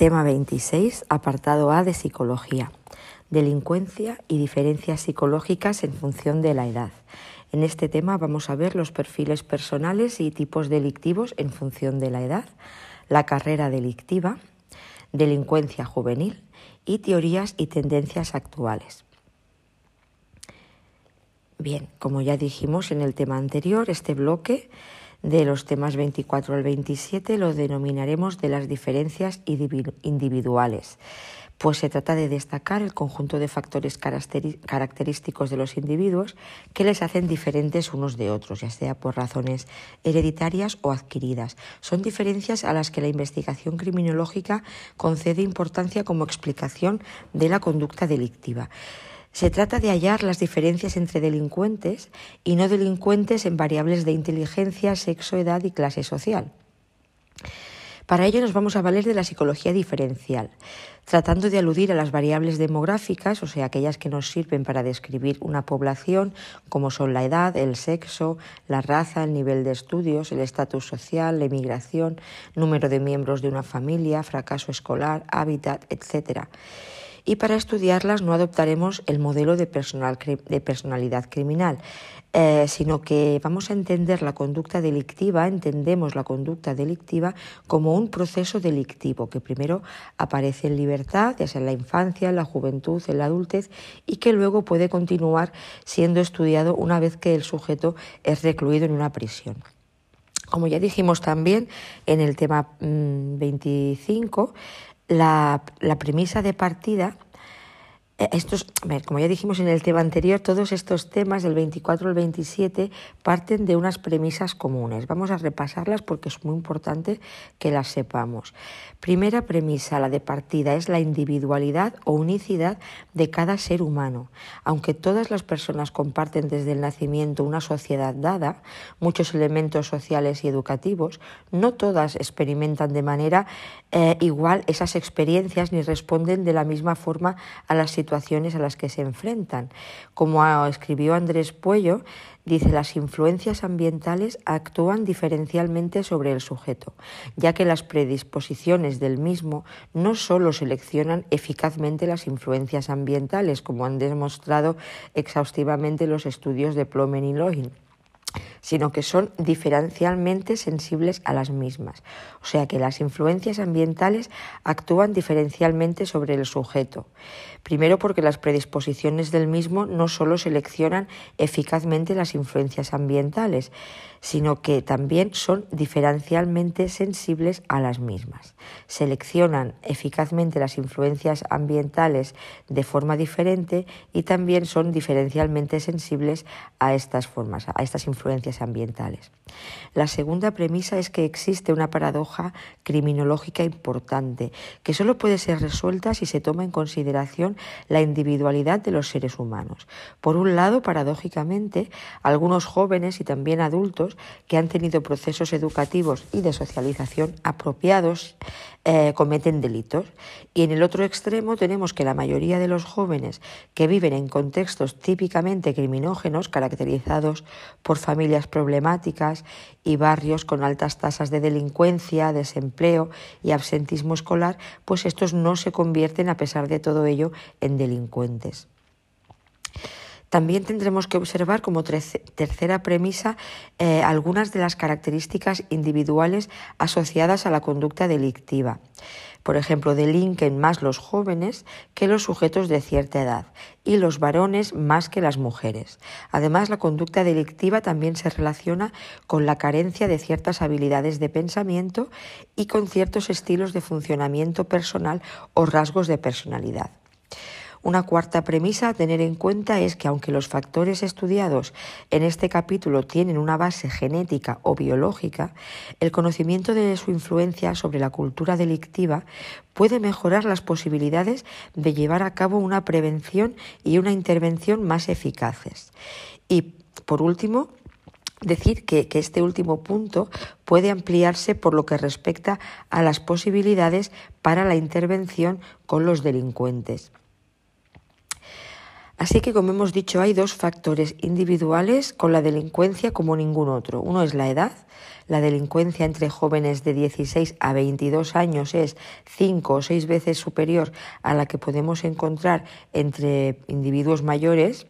Tema 26, apartado A de Psicología. Delincuencia y diferencias psicológicas en función de la edad. En este tema vamos a ver los perfiles personales y tipos delictivos en función de la edad, la carrera delictiva, delincuencia juvenil y teorías y tendencias actuales. Bien, como ya dijimos en el tema anterior, este bloque de los temas 24 al 27 lo denominaremos de las diferencias individuales, pues se trata de destacar el conjunto de factores característicos de los individuos que les hacen diferentes unos de otros, ya sea por razones hereditarias o adquiridas. Son diferencias a las que la investigación criminológica concede importancia como explicación de la conducta delictiva. Se trata de hallar las diferencias entre delincuentes y no delincuentes en variables de inteligencia, sexo, edad y clase social. Para ello nos vamos a valer de la psicología diferencial, tratando de aludir a las variables demográficas, o sea, aquellas que nos sirven para describir una población, como son la edad, el sexo, la raza, el nivel de estudios, el estatus social, la emigración, número de miembros de una familia, fracaso escolar, hábitat, etc y para estudiarlas no adoptaremos el modelo de, personalidad criminal, eh, sino que vamos a entender la conducta delictiva, entendemos la conducta delictiva como un proceso delictivo que primero aparece en libertad, ya sea en la infancia, en la juventud, en la adultez, y que luego puede continuar siendo estudiado una vez que el sujeto es recluido en una prisión. Como ya dijimos también en el tema 25, mm, la, premisa de partida eh, estos, como ya dijimos en el tema anterior, todos estos temas del 24 al 27 parten de unas premisas comunes. Vamos a repasarlas porque es muy importante que las sepamos. Primera premisa, la de partida, es la individualidad o unicidad de cada ser humano. Aunque todas las personas comparten desde el nacimiento una sociedad dada, muchos elementos sociales y educativos, no todas experimentan de manera eh, igual esas experiencias ni responden de la misma forma a las situaciones a las que se enfrentan. Como escribió Andrés Puello, dice las influencias ambientales actúan diferencialmente sobre el sujeto, ya que las predisposiciones del mismo no solo seleccionan eficazmente las influencias ambientales, como han demostrado exhaustivamente los estudios de Plomen y Lohin, sino que son diferencialmente sensibles a las mismas. O sea que las influencias ambientales actúan diferencialmente sobre el sujeto. Primero porque las predisposiciones del mismo no solo seleccionan eficazmente las influencias ambientales, sino que también son diferencialmente sensibles a las mismas. Seleccionan eficazmente las influencias ambientales de forma diferente y también son diferencialmente sensibles a estas formas, a estas influencias ambientales. La segunda premisa es que existe una paradoja criminológica importante que solo puede ser resuelta si se toma en consideración la individualidad de los seres humanos. Por un lado, paradójicamente, algunos jóvenes y también adultos que han tenido procesos educativos y de socialización apropiados eh, cometen delitos. Y en el otro extremo tenemos que la mayoría de los jóvenes que viven en contextos típicamente criminógenos, caracterizados por familias problemáticas y barrios con altas tasas de delincuencia, desempleo y absentismo escolar, pues estos no se convierten, a pesar de todo ello, en delincuentes. También tendremos que observar como tercera premisa eh, algunas de las características individuales asociadas a la conducta delictiva. Por ejemplo, delinquen más los jóvenes que los sujetos de cierta edad y los varones más que las mujeres. Además, la conducta delictiva también se relaciona con la carencia de ciertas habilidades de pensamiento y con ciertos estilos de funcionamiento personal o rasgos de personalidad. Una cuarta premisa a tener en cuenta es que aunque los factores estudiados en este capítulo tienen una base genética o biológica, el conocimiento de su influencia sobre la cultura delictiva puede mejorar las posibilidades de llevar a cabo una prevención y una intervención más eficaces. Y, por último, decir que, este último punto puede ampliarse por lo que respecta a las posibilidades para la intervención con los delincuentes. Así que, como hemos dicho, hay dos factores individuales con la delincuencia como ningún otro. Uno es la edad. La delincuencia entre jóvenes de 16 a 22 años es cinco o seis veces superior a la que podemos encontrar entre individuos mayores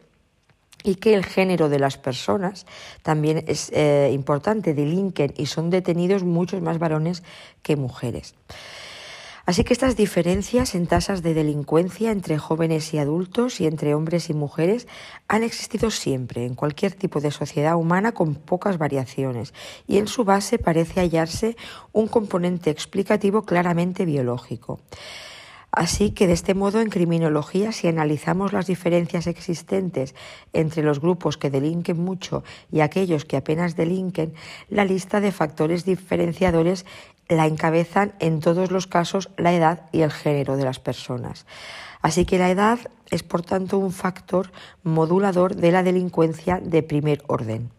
y que el género de las personas también es eh, importante, delinquen y son detenidos muchos más varones que mujeres. Así que estas diferencias en tasas de delincuencia entre jóvenes y adultos y entre hombres y mujeres han existido siempre en cualquier tipo de sociedad humana con pocas variaciones y en su base parece hallarse un componente explicativo claramente biológico. Así que de este modo en criminología, si analizamos las diferencias existentes entre los grupos que delinquen mucho y aquellos que apenas delinquen, la lista de factores diferenciadores la encabezan en todos los casos la edad y el género de las personas. Así que la edad es por tanto un factor modulador de la delincuencia de primer orden.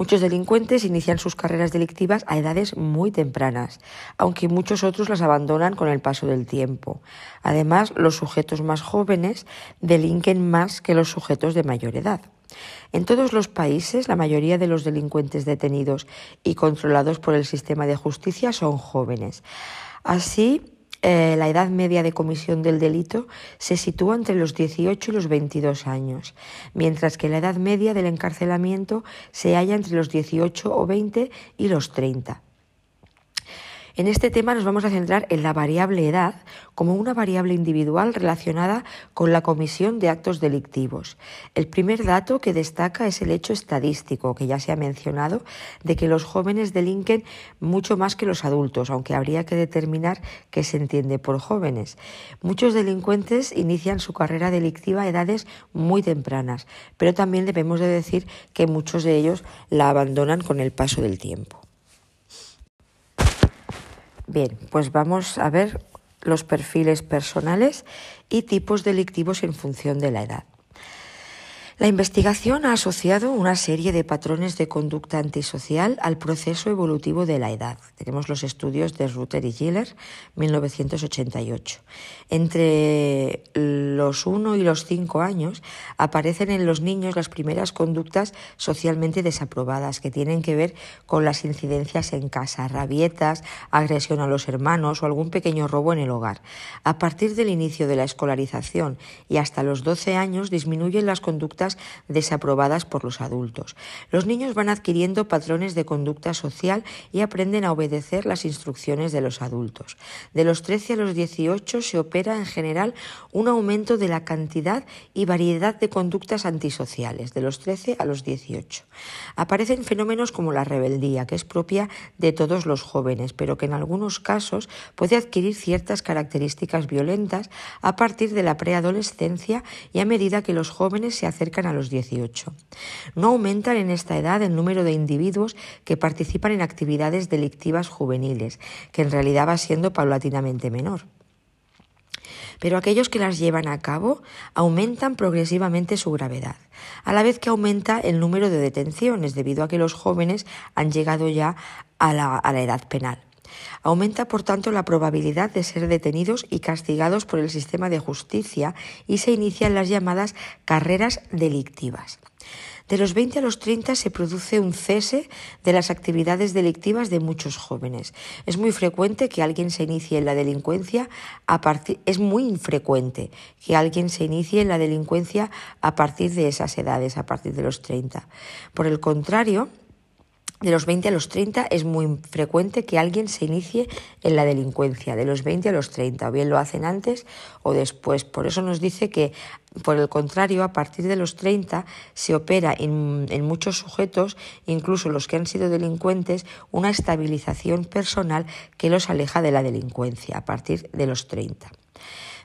Muchos delincuentes inician sus carreras delictivas a edades muy tempranas, aunque muchos otros las abandonan con el paso del tiempo. Además, los sujetos más jóvenes delinquen más que los sujetos de mayor edad. En todos los países, la mayoría de los delincuentes detenidos y controlados por el sistema de justicia son jóvenes. Así, eh, la edad media de comisión del delito se sitúa entre los 18 y los 22 años, mientras que la edad media del encarcelamiento se halla entre los 18 o 20 y los 30. En este tema nos vamos a centrar en la variable edad como una variable individual relacionada con la comisión de actos delictivos. El primer dato que destaca es el hecho estadístico, que ya se ha mencionado, de que los jóvenes delinquen mucho más que los adultos, aunque habría que determinar qué se entiende por jóvenes. Muchos delincuentes inician su carrera delictiva a edades muy tempranas, pero también debemos de decir que muchos de ellos la abandonan con el paso del tiempo. Bien, pues vamos a ver los perfiles personales y tipos delictivos en función de la edad. La investigación ha asociado una serie de patrones de conducta antisocial al proceso evolutivo de la edad. Tenemos los estudios de Rutter y Giller, 1988. Entre los 1 y los 5 años aparecen en los niños las primeras conductas socialmente desaprobadas que tienen que ver con las incidencias en casa, rabietas, agresión a los hermanos o algún pequeño robo en el hogar. A partir del inicio de la escolarización y hasta los 12 años disminuyen las conductas desaprobadas por los adultos. Los niños van adquiriendo patrones de conducta social y aprenden a obedecer las instrucciones de los adultos. De los 13 a los 18 se opera en general un aumento de la cantidad y variedad de conductas antisociales, de los 13 a los 18. Aparecen fenómenos como la rebeldía, que es propia de todos los jóvenes, pero que en algunos casos puede adquirir ciertas características violentas a partir de la preadolescencia y a medida que los jóvenes se acercan a los 18. No aumentan en esta edad el número de individuos que participan en actividades delictivas juveniles, que en realidad va siendo paulatinamente menor pero aquellos que las llevan a cabo aumentan progresivamente su gravedad, a la vez que aumenta el número de detenciones debido a que los jóvenes han llegado ya a la, a la edad penal. Aumenta, por tanto, la probabilidad de ser detenidos y castigados por el sistema de justicia y se inician las llamadas carreras delictivas. De los 20 a los 30 se produce un cese de las actividades delictivas de muchos jóvenes. Es muy frecuente que alguien se inicie en la delincuencia a partir es muy infrecuente que alguien se inicie en la delincuencia a partir de esas edades, a partir de los 30. Por el contrario, de los 20 a los 30 es muy frecuente que alguien se inicie en la delincuencia, de los 20 a los 30, o bien lo hacen antes o después. Por eso nos dice que, por el contrario, a partir de los 30 se opera en, muchos sujetos, incluso los que han sido delincuentes, una estabilización personal que los aleja de la delincuencia a partir de los 30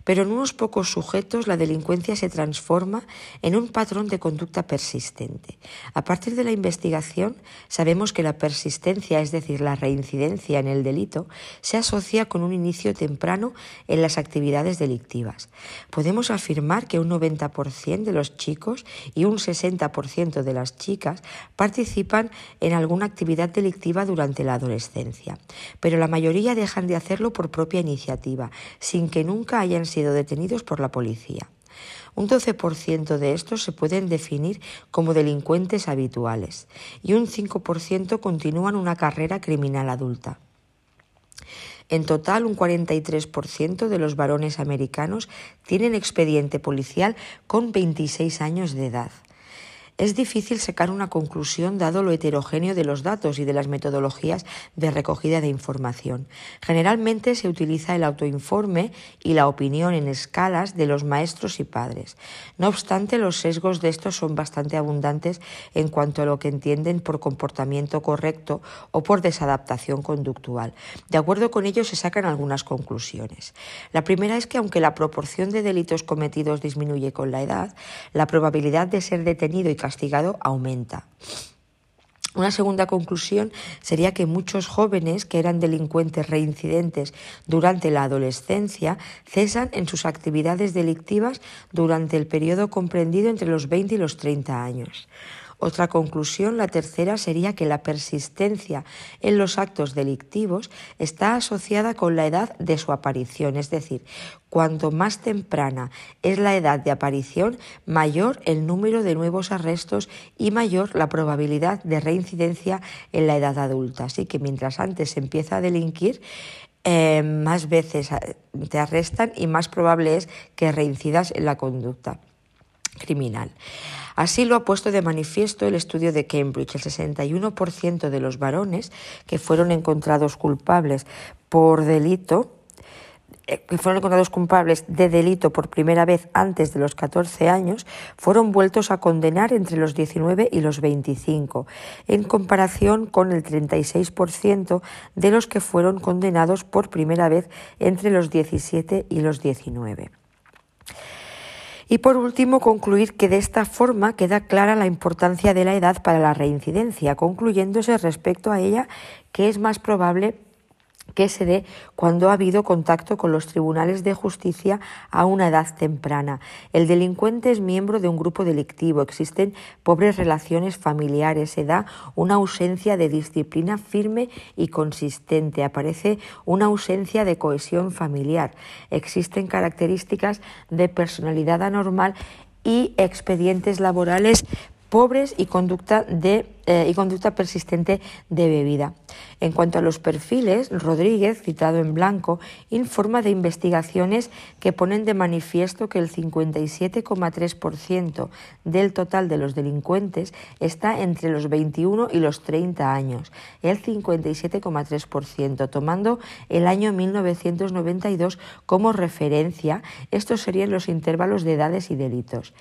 pero en unos pocos sujetos la delincuencia se transforma en un patrón de conducta persistente. A partir de la investigación sabemos que la persistencia, es decir, la reincidencia en el delito, se asocia con un inicio temprano en las actividades delictivas. Podemos afirmar que un 90% de los chicos y un 60% de las chicas participan en alguna actividad delictiva durante la adolescencia, pero la mayoría dejan de hacerlo por propia iniciativa, sin que nunca hayan sido detenidos por la policía. Un 12% de estos se pueden definir como delincuentes habituales y un 5% continúan una carrera criminal adulta. En total, un 43% de los varones americanos tienen expediente policial con 26 años de edad. Es difícil sacar una conclusión dado lo heterogéneo de los datos y de las metodologías de recogida de información. Generalmente se utiliza el autoinforme y la opinión en escalas de los maestros y padres. No obstante, los sesgos de estos son bastante abundantes en cuanto a lo que entienden por comportamiento correcto o por desadaptación conductual. De acuerdo con ello se sacan algunas conclusiones. La primera es que aunque la proporción de delitos cometidos disminuye con la edad, la probabilidad de ser detenido y castigado aumenta. Una segunda conclusión sería que muchos jóvenes que eran delincuentes reincidentes durante la adolescencia cesan en sus actividades delictivas durante el periodo comprendido entre los 20 y los 30 años. Otra conclusión, la tercera, sería que la persistencia en los actos delictivos está asociada con la edad de su aparición, es decir, cuanto más temprana es la edad de aparición, mayor el número de nuevos arrestos y mayor la probabilidad de reincidencia en la edad adulta. Así que mientras antes se empieza a delinquir, eh, más veces te arrestan y más probable es que reincidas en la conducta criminal. Así lo ha puesto de manifiesto el estudio de Cambridge. El 61% de los varones que fueron encontrados culpables por delito eh, que fueron encontrados culpables de delito por primera vez antes de los 14 años, fueron vueltos a condenar entre los 19 y los 25, en comparación con el 36% de los que fueron condenados por primera vez entre los 17 y los 19. Y por último, concluir que de esta forma queda clara la importancia de la edad para la reincidencia, concluyéndose respecto a ella que es más probable que se dé cuando ha habido contacto con los tribunales de justicia a una edad temprana. El delincuente es miembro de un grupo delictivo, existen pobres relaciones familiares, se da una ausencia de disciplina firme y consistente, aparece una ausencia de cohesión familiar, existen características de personalidad anormal y expedientes laborales pobres y conducta, de, eh, y conducta persistente de bebida. En cuanto a los perfiles, Rodríguez, citado en blanco, informa de investigaciones que ponen de manifiesto que el 57,3% del total de los delincuentes está entre los 21 y los 30 años, el 57,3%, tomando el año 1992 como referencia. Estos serían los intervalos de edades y delitos.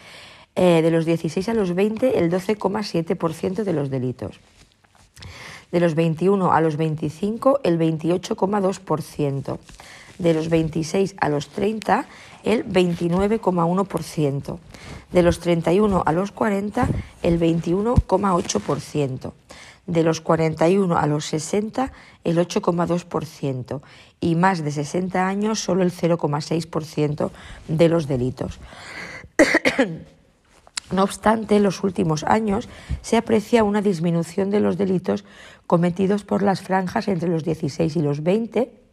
Eh, de los 16 a los 20 el 12,7% de los delitos. De los 21 a los 25 el 28,2%. De los 26 a los 30 el 29,1%. De los 31 a los 40 el 21,8%. De los 41 a los 60 el 8,2% y más de 60 años solo el 0,6% de los delitos. No obstante, en los últimos años se aprecia una disminución de los delitos cometidos por las franjas entre los 16 y los 20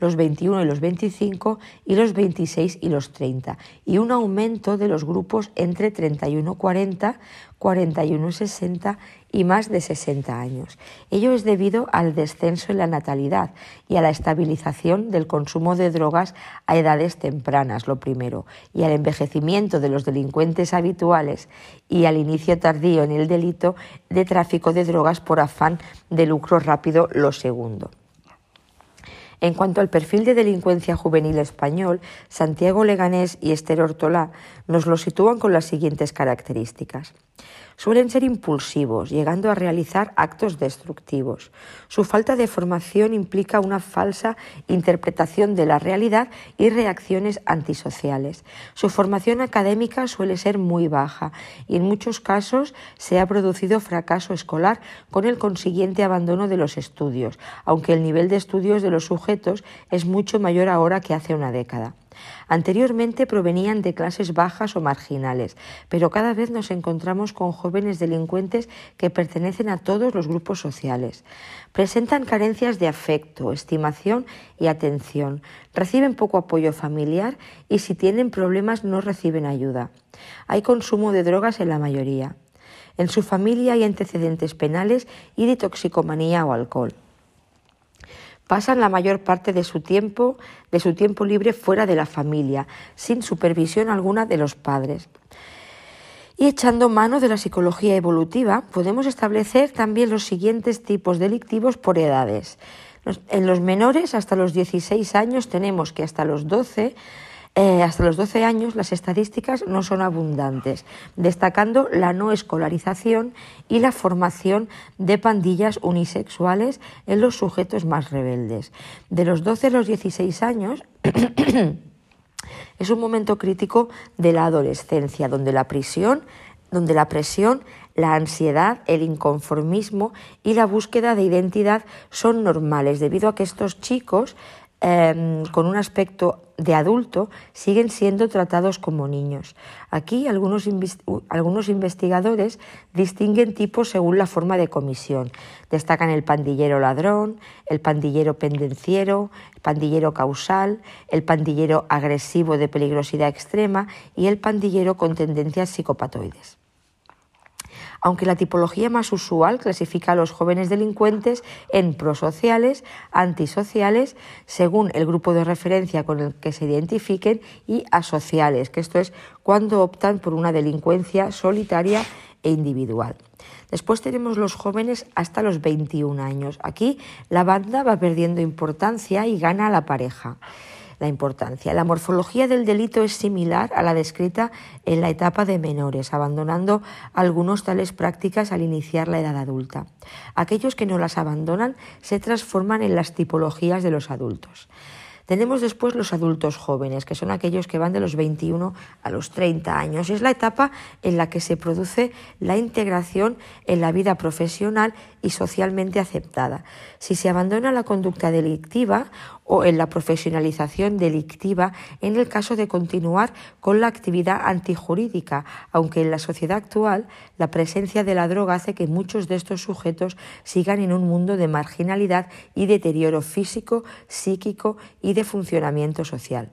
los 21 y los 25 y los 26 y los 30, y un aumento de los grupos entre 31 40, 41 60 y más de 60 años. Ello es debido al descenso en la natalidad y a la estabilización del consumo de drogas a edades tempranas, lo primero, y al envejecimiento de los delincuentes habituales y al inicio tardío en el delito de tráfico de drogas por afán de lucro rápido, lo segundo. En cuanto al perfil de delincuencia juvenil español, Santiago Leganés y Esther Ortolá nos lo sitúan con las siguientes características. Suelen ser impulsivos, llegando a realizar actos destructivos. Su falta de formación implica una falsa interpretación de la realidad y reacciones antisociales. Su formación académica suele ser muy baja y en muchos casos se ha producido fracaso escolar con el consiguiente abandono de los estudios, aunque el nivel de estudios de los sujetos es mucho mayor ahora que hace una década. Anteriormente provenían de clases bajas o marginales, pero cada vez nos encontramos con jóvenes delincuentes que pertenecen a todos los grupos sociales. Presentan carencias de afecto, estimación y atención, reciben poco apoyo familiar y si tienen problemas no reciben ayuda. Hay consumo de drogas en la mayoría. En su familia hay antecedentes penales y de toxicomanía o alcohol pasan la mayor parte de su tiempo, de su tiempo libre fuera de la familia, sin supervisión alguna de los padres. Y echando mano de la psicología evolutiva, podemos establecer también los siguientes tipos delictivos por edades. En los menores, hasta los 16 años, tenemos que hasta los 12 eh, hasta los 12 años las estadísticas no son abundantes, destacando la no escolarización y la formación de pandillas unisexuales en los sujetos más rebeldes. De los 12 a los 16 años es un momento crítico de la adolescencia, donde la prisión, donde la presión la ansiedad, el inconformismo y la búsqueda de identidad son normales, debido a que estos chicos Em, con un aspecto de adulto siguen siendo tratados como niños. Aquí algunos, algunos investigadores distinguen tipos según la forma de comisión. Destacan el pandillero ladrón, el pandillero pendenciero, el pandillero causal, el pandillero agresivo de peligrosidad extrema y el pandillero con tendencias psicopatoides aunque la tipología más usual clasifica a los jóvenes delincuentes en prosociales, antisociales, según el grupo de referencia con el que se identifiquen, y asociales, que esto es cuando optan por una delincuencia solitaria e individual. Después tenemos los jóvenes hasta los 21 años. Aquí la banda va perdiendo importancia y gana la pareja la importancia. La morfología del delito es similar a la descrita en la etapa de menores, abandonando algunos tales prácticas al iniciar la edad adulta. Aquellos que no las abandonan se transforman en las tipologías de los adultos. Tenemos después los adultos jóvenes, que son aquellos que van de los 21 a los 30 años. Es la etapa en la que se produce la integración en la vida profesional y socialmente aceptada. Si se abandona la conducta delictiva o en la profesionalización delictiva en el caso de continuar con la actividad antijurídica, aunque en la sociedad actual la presencia de la droga hace que muchos de estos sujetos sigan en un mundo de marginalidad y deterioro físico, psíquico y de funcionamiento social.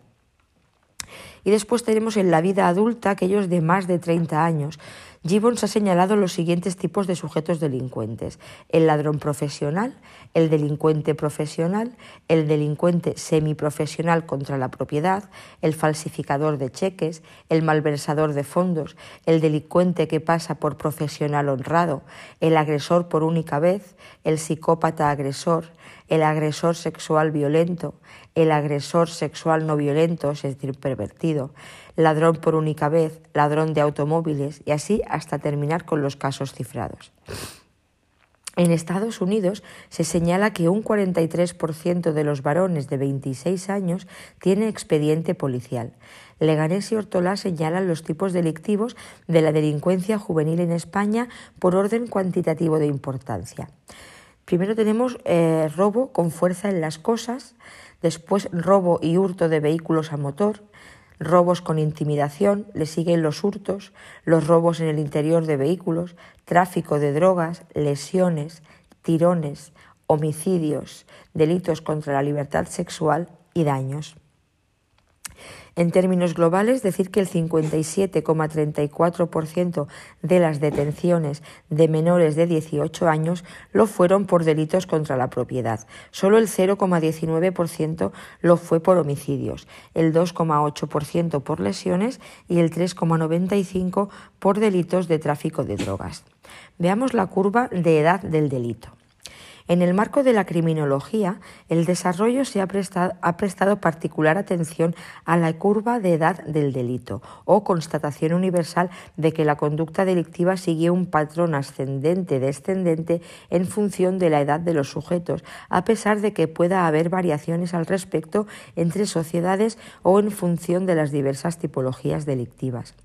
Y después tenemos en la vida adulta aquellos de más de 30 años, Gibbons ha señalado los siguientes tipos de sujetos delincuentes. El ladrón profesional, el delincuente profesional, el delincuente semiprofesional contra la propiedad, el falsificador de cheques, el malversador de fondos, el delincuente que pasa por profesional honrado, el agresor por única vez, el psicópata agresor, el agresor sexual violento, el agresor sexual no violento, es decir, pervertido, ladrón por única vez, ladrón de automóviles y así hasta terminar con los casos cifrados. En Estados Unidos se señala que un 43% de los varones de 26 años tiene expediente policial. Leganés y Ortolá señalan los tipos delictivos de la delincuencia juvenil en España por orden cuantitativo de importancia. Primero tenemos eh, robo con fuerza en las cosas, después robo y hurto de vehículos a motor, robos con intimidación, le siguen los hurtos, los robos en el interior de vehículos, tráfico de drogas, lesiones, tirones, homicidios, delitos contra la libertad sexual y daños. En términos globales, decir que el 57,34% de las detenciones de menores de 18 años lo fueron por delitos contra la propiedad. Solo el 0,19% lo fue por homicidios, el 2,8% por lesiones y el 3,95% por delitos de tráfico de drogas. Veamos la curva de edad del delito. En el marco de la criminología, el desarrollo se ha prestado, particular atención a la curva de edad del delito o constatación universal de que la conducta delictiva sigue un patrón ascendente-descendente en función de la edad de los sujetos, a pesar de que pueda haber variaciones al respecto entre sociedades o en función de las diversas tipologías delictivas.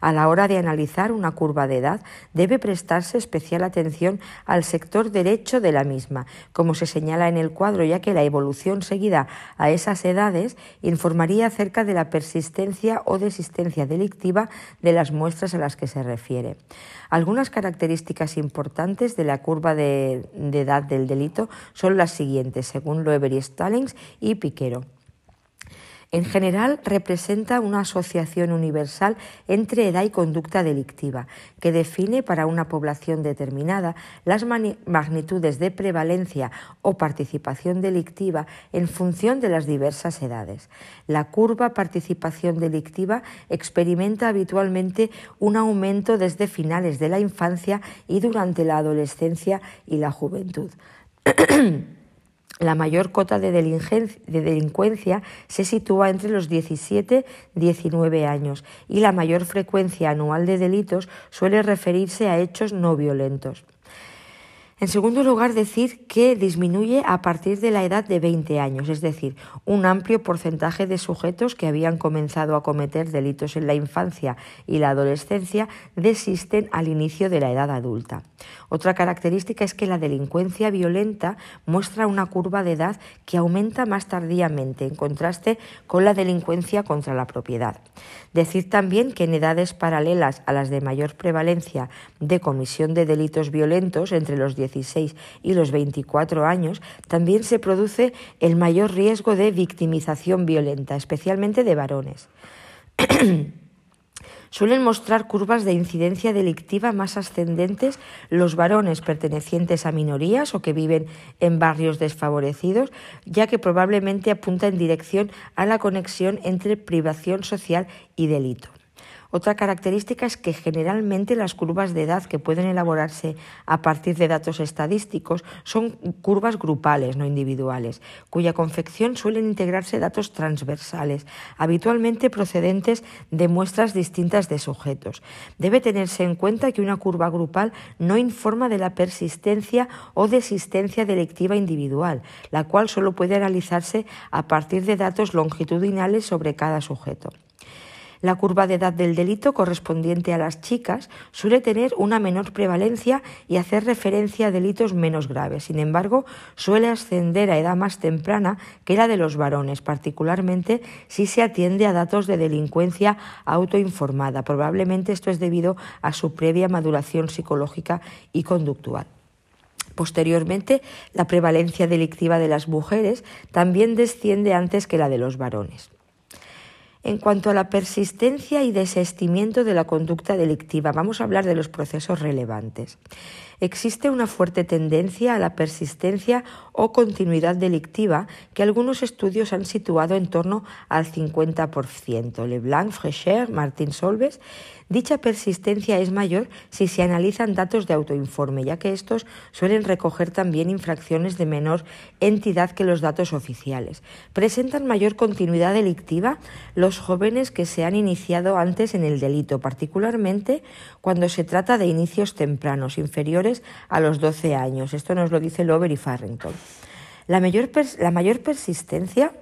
A la hora de analizar una curva de edad, debe prestarse especial atención al sector derecho de la misma como se señala en el cuadro, ya que la evolución seguida a esas edades informaría acerca de la persistencia o desistencia delictiva de las muestras a las que se refiere. Algunas características importantes de la curva de, edad del delito son las siguientes, según Loeber y Stallings y Piquero. En general, representa una asociación universal entre edad y conducta delictiva, que define para una población determinada las magnitudes de prevalencia o participación delictiva en función de las diversas edades. La curva participación delictiva experimenta habitualmente un aumento desde finales de la infancia y durante la adolescencia y la juventud. la mayor cota de, delincuencia se sitúa entre los 17 y 19 años y la mayor frecuencia anual de delitos suele referirse a hechos no violentos. En segundo lugar, decir que disminuye a partir de la edad de 20 años, es decir, un amplio porcentaje de sujetos que habían comenzado a cometer delitos en la infancia y la adolescencia desisten al inicio de la edad adulta. Otra característica es que la delincuencia violenta muestra una curva de edad que aumenta más tardíamente, en contraste con la delincuencia contra la propiedad. Decir también que en edades paralelas a las de mayor prevalencia de comisión de delitos violentos, entre los 16 y los 24 años, también se produce el mayor riesgo de victimización violenta, especialmente de varones. Suelen mostrar curvas de incidencia delictiva más ascendentes los varones pertenecientes a minorías o que viven en barrios desfavorecidos, ya que probablemente apunta en dirección a la conexión entre privación social y delito. Otra característica es que generalmente las curvas de edad que pueden elaborarse a partir de datos estadísticos son curvas grupales, no individuales, cuya confección suelen integrarse datos transversales, habitualmente procedentes de muestras distintas de sujetos. Debe tenerse en cuenta que una curva grupal no informa de la persistencia o desistencia delictiva individual, la cual solo puede realizarse a partir de datos longitudinales sobre cada sujeto. La curva de edad del delito correspondiente a las chicas suele tener una menor prevalencia y hacer referencia a delitos menos graves. Sin embargo, suele ascender a edad más temprana que la de los varones, particularmente si se atiende a datos de delincuencia autoinformada. Probablemente esto es debido a su previa maduración psicológica y conductual. Posteriormente, la prevalencia delictiva de las mujeres también desciende antes que la de los varones en cuanto a la persistencia y desestimiento de la conducta delictiva. Vamos a hablar de los procesos relevantes. Existe una fuerte tendencia a la persistencia o continuidad delictiva que algunos estudios han situado en torno al 50%. Leblanc, Fresher, Martín Solves Dicha persistencia es mayor si se analizan datos de autoinforme, ya que estos suelen recoger también infracciones de menor entidad que los datos oficiales. Presentan mayor continuidad delictiva los jóvenes que se han iniciado antes en el delito, particularmente cuando se trata de inicios tempranos, inferiores a los 12 años. Esto nos lo dice Lover y Farrington. La mayor, la mayor persistencia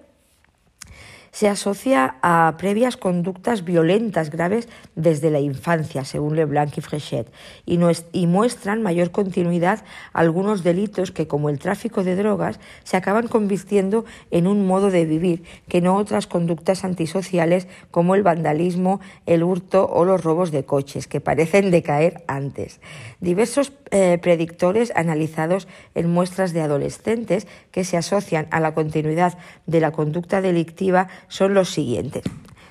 se asocia a previas conductas violentas graves desde la infancia, según Leblanc y Frechet, y, muestran mayor continuidad algunos delitos que, como el tráfico de drogas, se acaban convirtiendo en un modo de vivir, que no otras conductas antisociales como el vandalismo, el hurto o los robos de coches, que parecen decaer antes. Diversos eh, predictores analizados en muestras de adolescentes que se asocian a la continuidad de la conducta delictiva son los siguientes.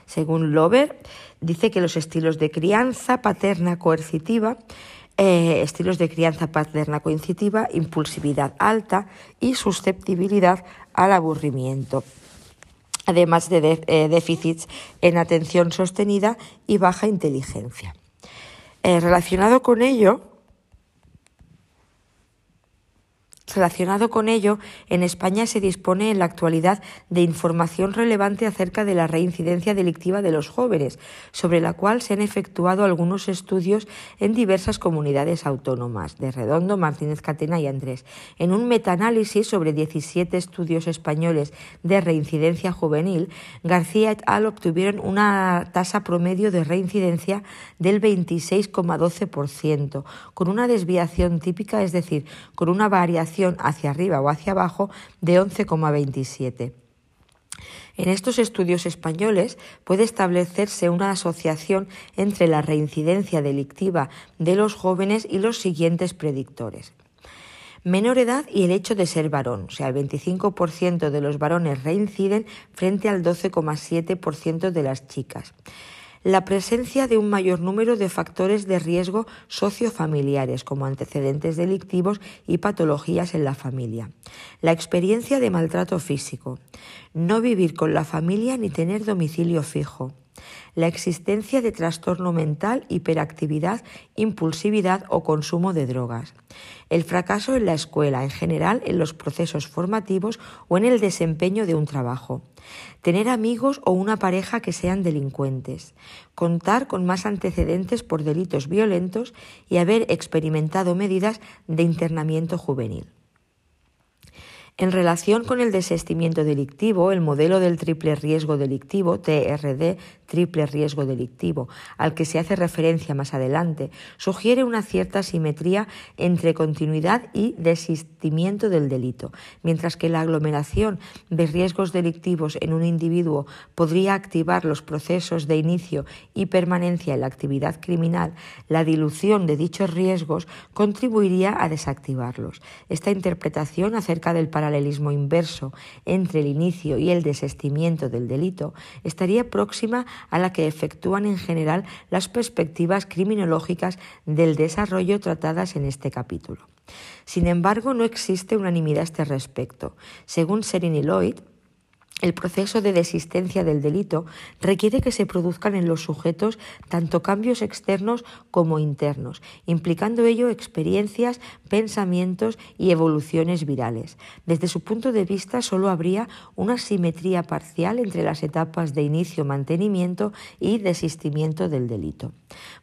Según Lover, dice que los estilos de crianza paterna coercitiva, eh, estilos de crianza paterna coercitiva, impulsividad alta y susceptibilidad al aburrimiento además de, eh, déficits en atención sostenida y baja inteligencia. Eh, relacionado con ello, Relacionado con ello, en España se dispone en la actualidad de información relevante acerca de la reincidencia delictiva de los jóvenes, sobre la cual se han efectuado algunos estudios en diversas comunidades autónomas, de Redondo, Martínez Catena y Andrés. En un metaanálisis sobre 17 estudios españoles de reincidencia juvenil, García et al. obtuvieron una tasa promedio de reincidencia del 26,12%, con una desviación típica, es decir, con una variación hacia arriba o hacia abajo de 11,27. En estos estudios españoles puede establecerse una asociación entre la reincidencia delictiva de los jóvenes y los siguientes predictores. Menor edad y el hecho de ser varón, o sea, el 25% de los varones reinciden frente al 12,7% de las chicas la presencia de un mayor número de factores de riesgo sociofamiliares, como antecedentes delictivos y patologías en la familia, la experiencia de maltrato físico, no vivir con la familia ni tener domicilio fijo, la existencia de trastorno mental, hiperactividad, impulsividad o consumo de drogas, el fracaso en la escuela, en general en los procesos formativos o en el desempeño de un trabajo, tener amigos o una pareja que sean delincuentes, contar con más antecedentes por delitos violentos y haber experimentado medidas de internamiento juvenil. En relación con el desistimiento delictivo, el modelo del triple riesgo delictivo, TRD, triple riesgo delictivo, al que se hace referencia más adelante, sugiere una cierta simetría entre continuidad y desistimiento del delito, mientras que la aglomeración de riesgos delictivos en un individuo podría activar los procesos de inicio y permanencia en la actividad criminal, la dilución de dichos riesgos contribuiría a desactivarlos. Esta interpretación acerca del paralelismo inverso entre el inicio y el desistimiento del delito estaría próxima a la que efectúan en general las perspectivas criminológicas del desarrollo tratadas en este capítulo. Sin embargo, no existe unanimidad a este respecto. Según Serin y Lloyd, el proceso de desistencia del delito requiere que se produzcan en los sujetos tanto cambios externos como internos, implicando ello experiencias, pensamientos y evoluciones virales. Desde su punto de vista, solo habría una simetría parcial entre las etapas de inicio, mantenimiento y desistimiento del delito.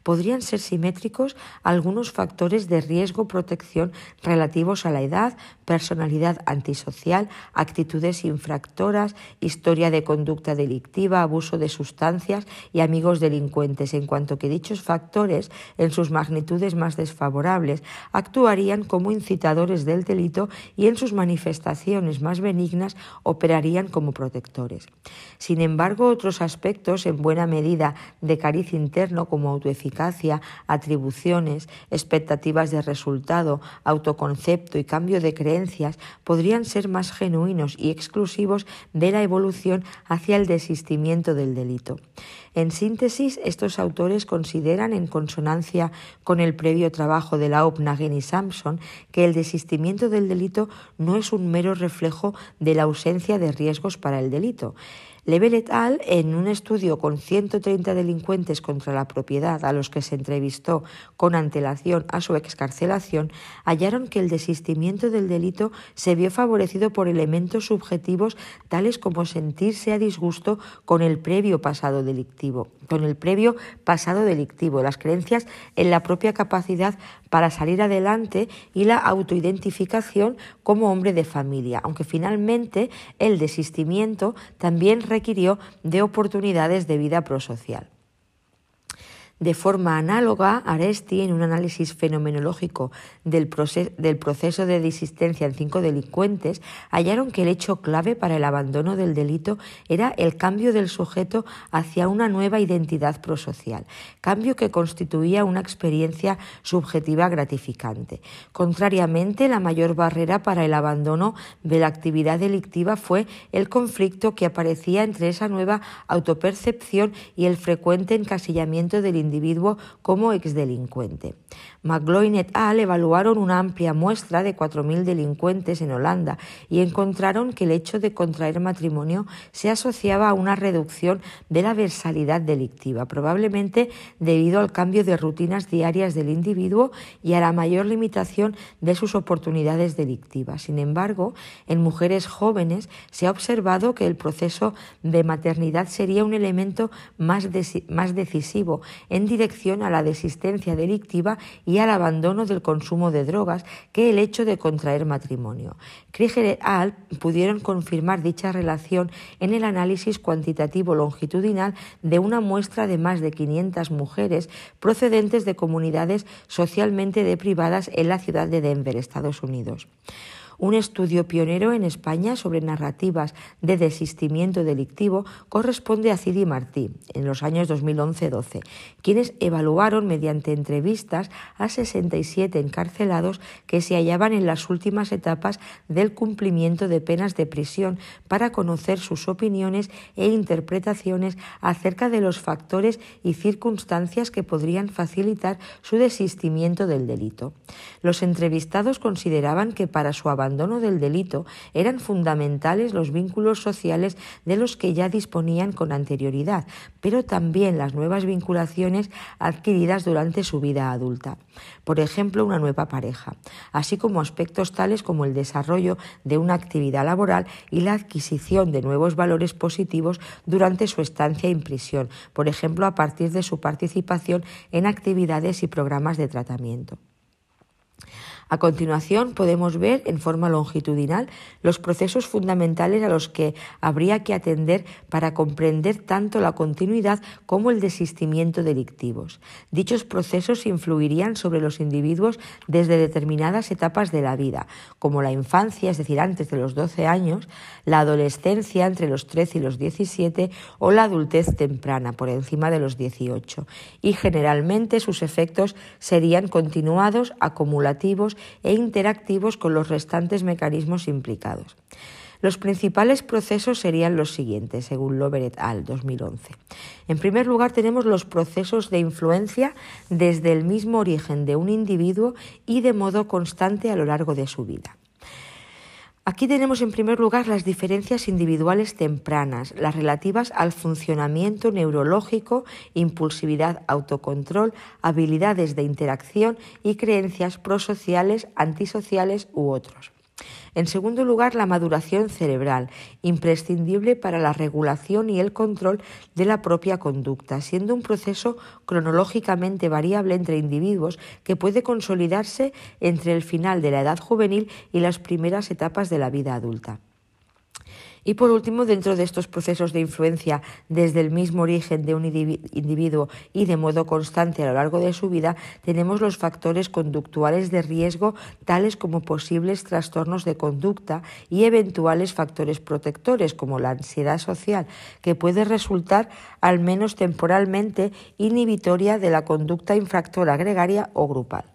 Podrían ser simétricos algunos factores de riesgo-protección relativos a la edad, personalidad antisocial, actitudes infractoras, historia de conducta delictiva, abuso de sustancias y amigos delincuentes, en cuanto que dichos factores, en sus magnitudes más desfavorables, actuarían como incitadores del delito y en sus manifestaciones más benignas operarían como protectores. Sin embargo, otros aspectos, en buena medida de cariz interno, como autoeficacia, atribuciones, expectativas de resultado, autoconcepto y cambio de creencias, podrían ser más genuinos y exclusivos de evolución hacia el desistimiento del delito. En síntesis, estos autores consideran, en consonancia con el previo trabajo de la Nagin y Sampson, que el desistimiento del delito no es un mero reflejo de la ausencia de riesgos para el delito. Level et al., en un estudio con 130 delincuentes contra la propiedad a los que se entrevistó con antelación a su excarcelación, hallaron que el desistimiento del delito se vio favorecido por elementos subjetivos tales como sentirse a disgusto con el previo pasado delictivo, con el previo pasado delictivo, las creencias en la propia capacidad para salir adelante y la autoidentificación como hombre de familia, aunque finalmente el desistimiento también requirió de oportunidades de vida prosocial. De forma análoga, Aresti, en un análisis fenomenológico del, proceso de disistencia en cinco delincuentes, hallaron que el hecho clave para el abandono del delito era el cambio del sujeto hacia una nueva identidad prosocial, cambio que constituía una experiencia subjetiva gratificante. Contrariamente, la mayor barrera para el abandono de la actividad delictiva fue el conflicto que aparecía entre esa nueva autopercepción y el frecuente encasillamiento del individuo como exdelincuente. McGloin et al. evaluaron una amplia muestra de 4.000 delincuentes en Holanda y encontraron que el hecho de contraer matrimonio se asociaba a una reducción de la versalidad delictiva, probablemente debido al cambio de rutinas diarias del individuo y a la mayor limitación de sus oportunidades delictivas. Sin embargo, en mujeres jóvenes se ha observado que el proceso de maternidad sería un elemento más, más decisivo en dirección a la desistencia delictiva al abandono del consumo de drogas que el hecho de contraer matrimonio. Krieger et al. pudieron confirmar dicha relación en el análisis cuantitativo longitudinal de una muestra de más de 500 mujeres procedentes de comunidades socialmente deprivadas en la ciudad de Denver, Estados Unidos. Un estudio pionero en España sobre narrativas de desistimiento delictivo corresponde a Cidi Martí en los años 2011-12, quienes evaluaron mediante entrevistas a 67 encarcelados que se hallaban en las últimas etapas del cumplimiento de penas de prisión para conocer sus opiniones e interpretaciones acerca de los factores y circunstancias que podrían facilitar su desistimiento del delito. Los entrevistados consideraban que para su abandono del delito eran fundamentales los vínculos sociales de los que ya disponían con anterioridad, pero también las nuevas vinculaciones adquiridas durante su vida adulta. Por ejemplo, una nueva pareja, así como aspectos tales como el desarrollo de una actividad laboral y la adquisición de nuevos valores positivos durante su estancia en prisión, por ejemplo, a partir de su participación en actividades y programas de tratamiento. A continuación podemos ver en forma longitudinal los procesos fundamentales a los que habría que atender para comprender tanto la continuidad como el desistimiento delictivos. Dichos procesos influirían sobre los individuos desde determinadas etapas de la vida, como la infancia, es decir, antes de los 12 años, la adolescencia entre los 13 y los 17 o la adultez temprana por encima de los 18, y generalmente sus efectos serían continuados, acumulativos e interactivos con los restantes mecanismos implicados. Los principales procesos serían los siguientes, según Lover et al. 2011. En primer lugar, tenemos los procesos de influencia desde el mismo origen de un individuo y de modo constante a lo largo de su vida. Aquí tenemos en primer lugar las diferencias individuales tempranas, las relativas al funcionamiento neurológico, impulsividad, autocontrol, habilidades de interacción y creencias prosociales, antisociales u otros. En segundo lugar, la maduración cerebral, imprescindible para la regulación y el control de la propia conducta, siendo un proceso cronológicamente variable entre individuos que puede consolidarse entre el final de la edad juvenil y las primeras etapas de la vida adulta. Y por último, dentro de estos procesos de influencia desde el mismo origen de un individuo y de modo constante a lo largo de su vida, tenemos los factores conductuales de riesgo, tales como posibles trastornos de conducta y eventuales factores protectores, como la ansiedad social, que puede resultar, al menos temporalmente, inhibitoria de la conducta infractora gregaria o grupal.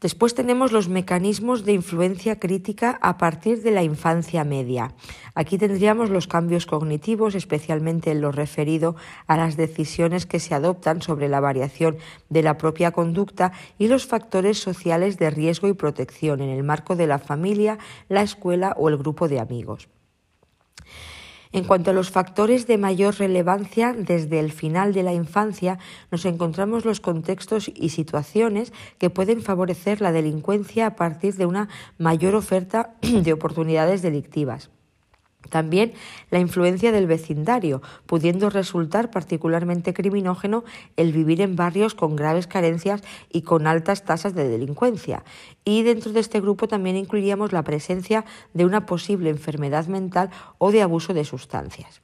Después tenemos los mecanismos de influencia crítica a partir de la infancia media. Aquí tendríamos los cambios cognitivos, especialmente en lo referido a las decisiones que se adoptan sobre la variación de la propia conducta y los factores sociales de riesgo y protección en el marco de la familia, la escuela o el grupo de amigos. En cuanto a los factores de mayor relevancia, desde el final de la infancia nos encontramos los contextos y situaciones que pueden favorecer la delincuencia a partir de una mayor oferta de oportunidades delictivas. También la influencia del vecindario, pudiendo resultar particularmente criminógeno el vivir en barrios con graves carencias y con altas tasas de delincuencia. Y dentro de este grupo también incluiríamos la presencia de una posible enfermedad mental o de abuso de sustancias.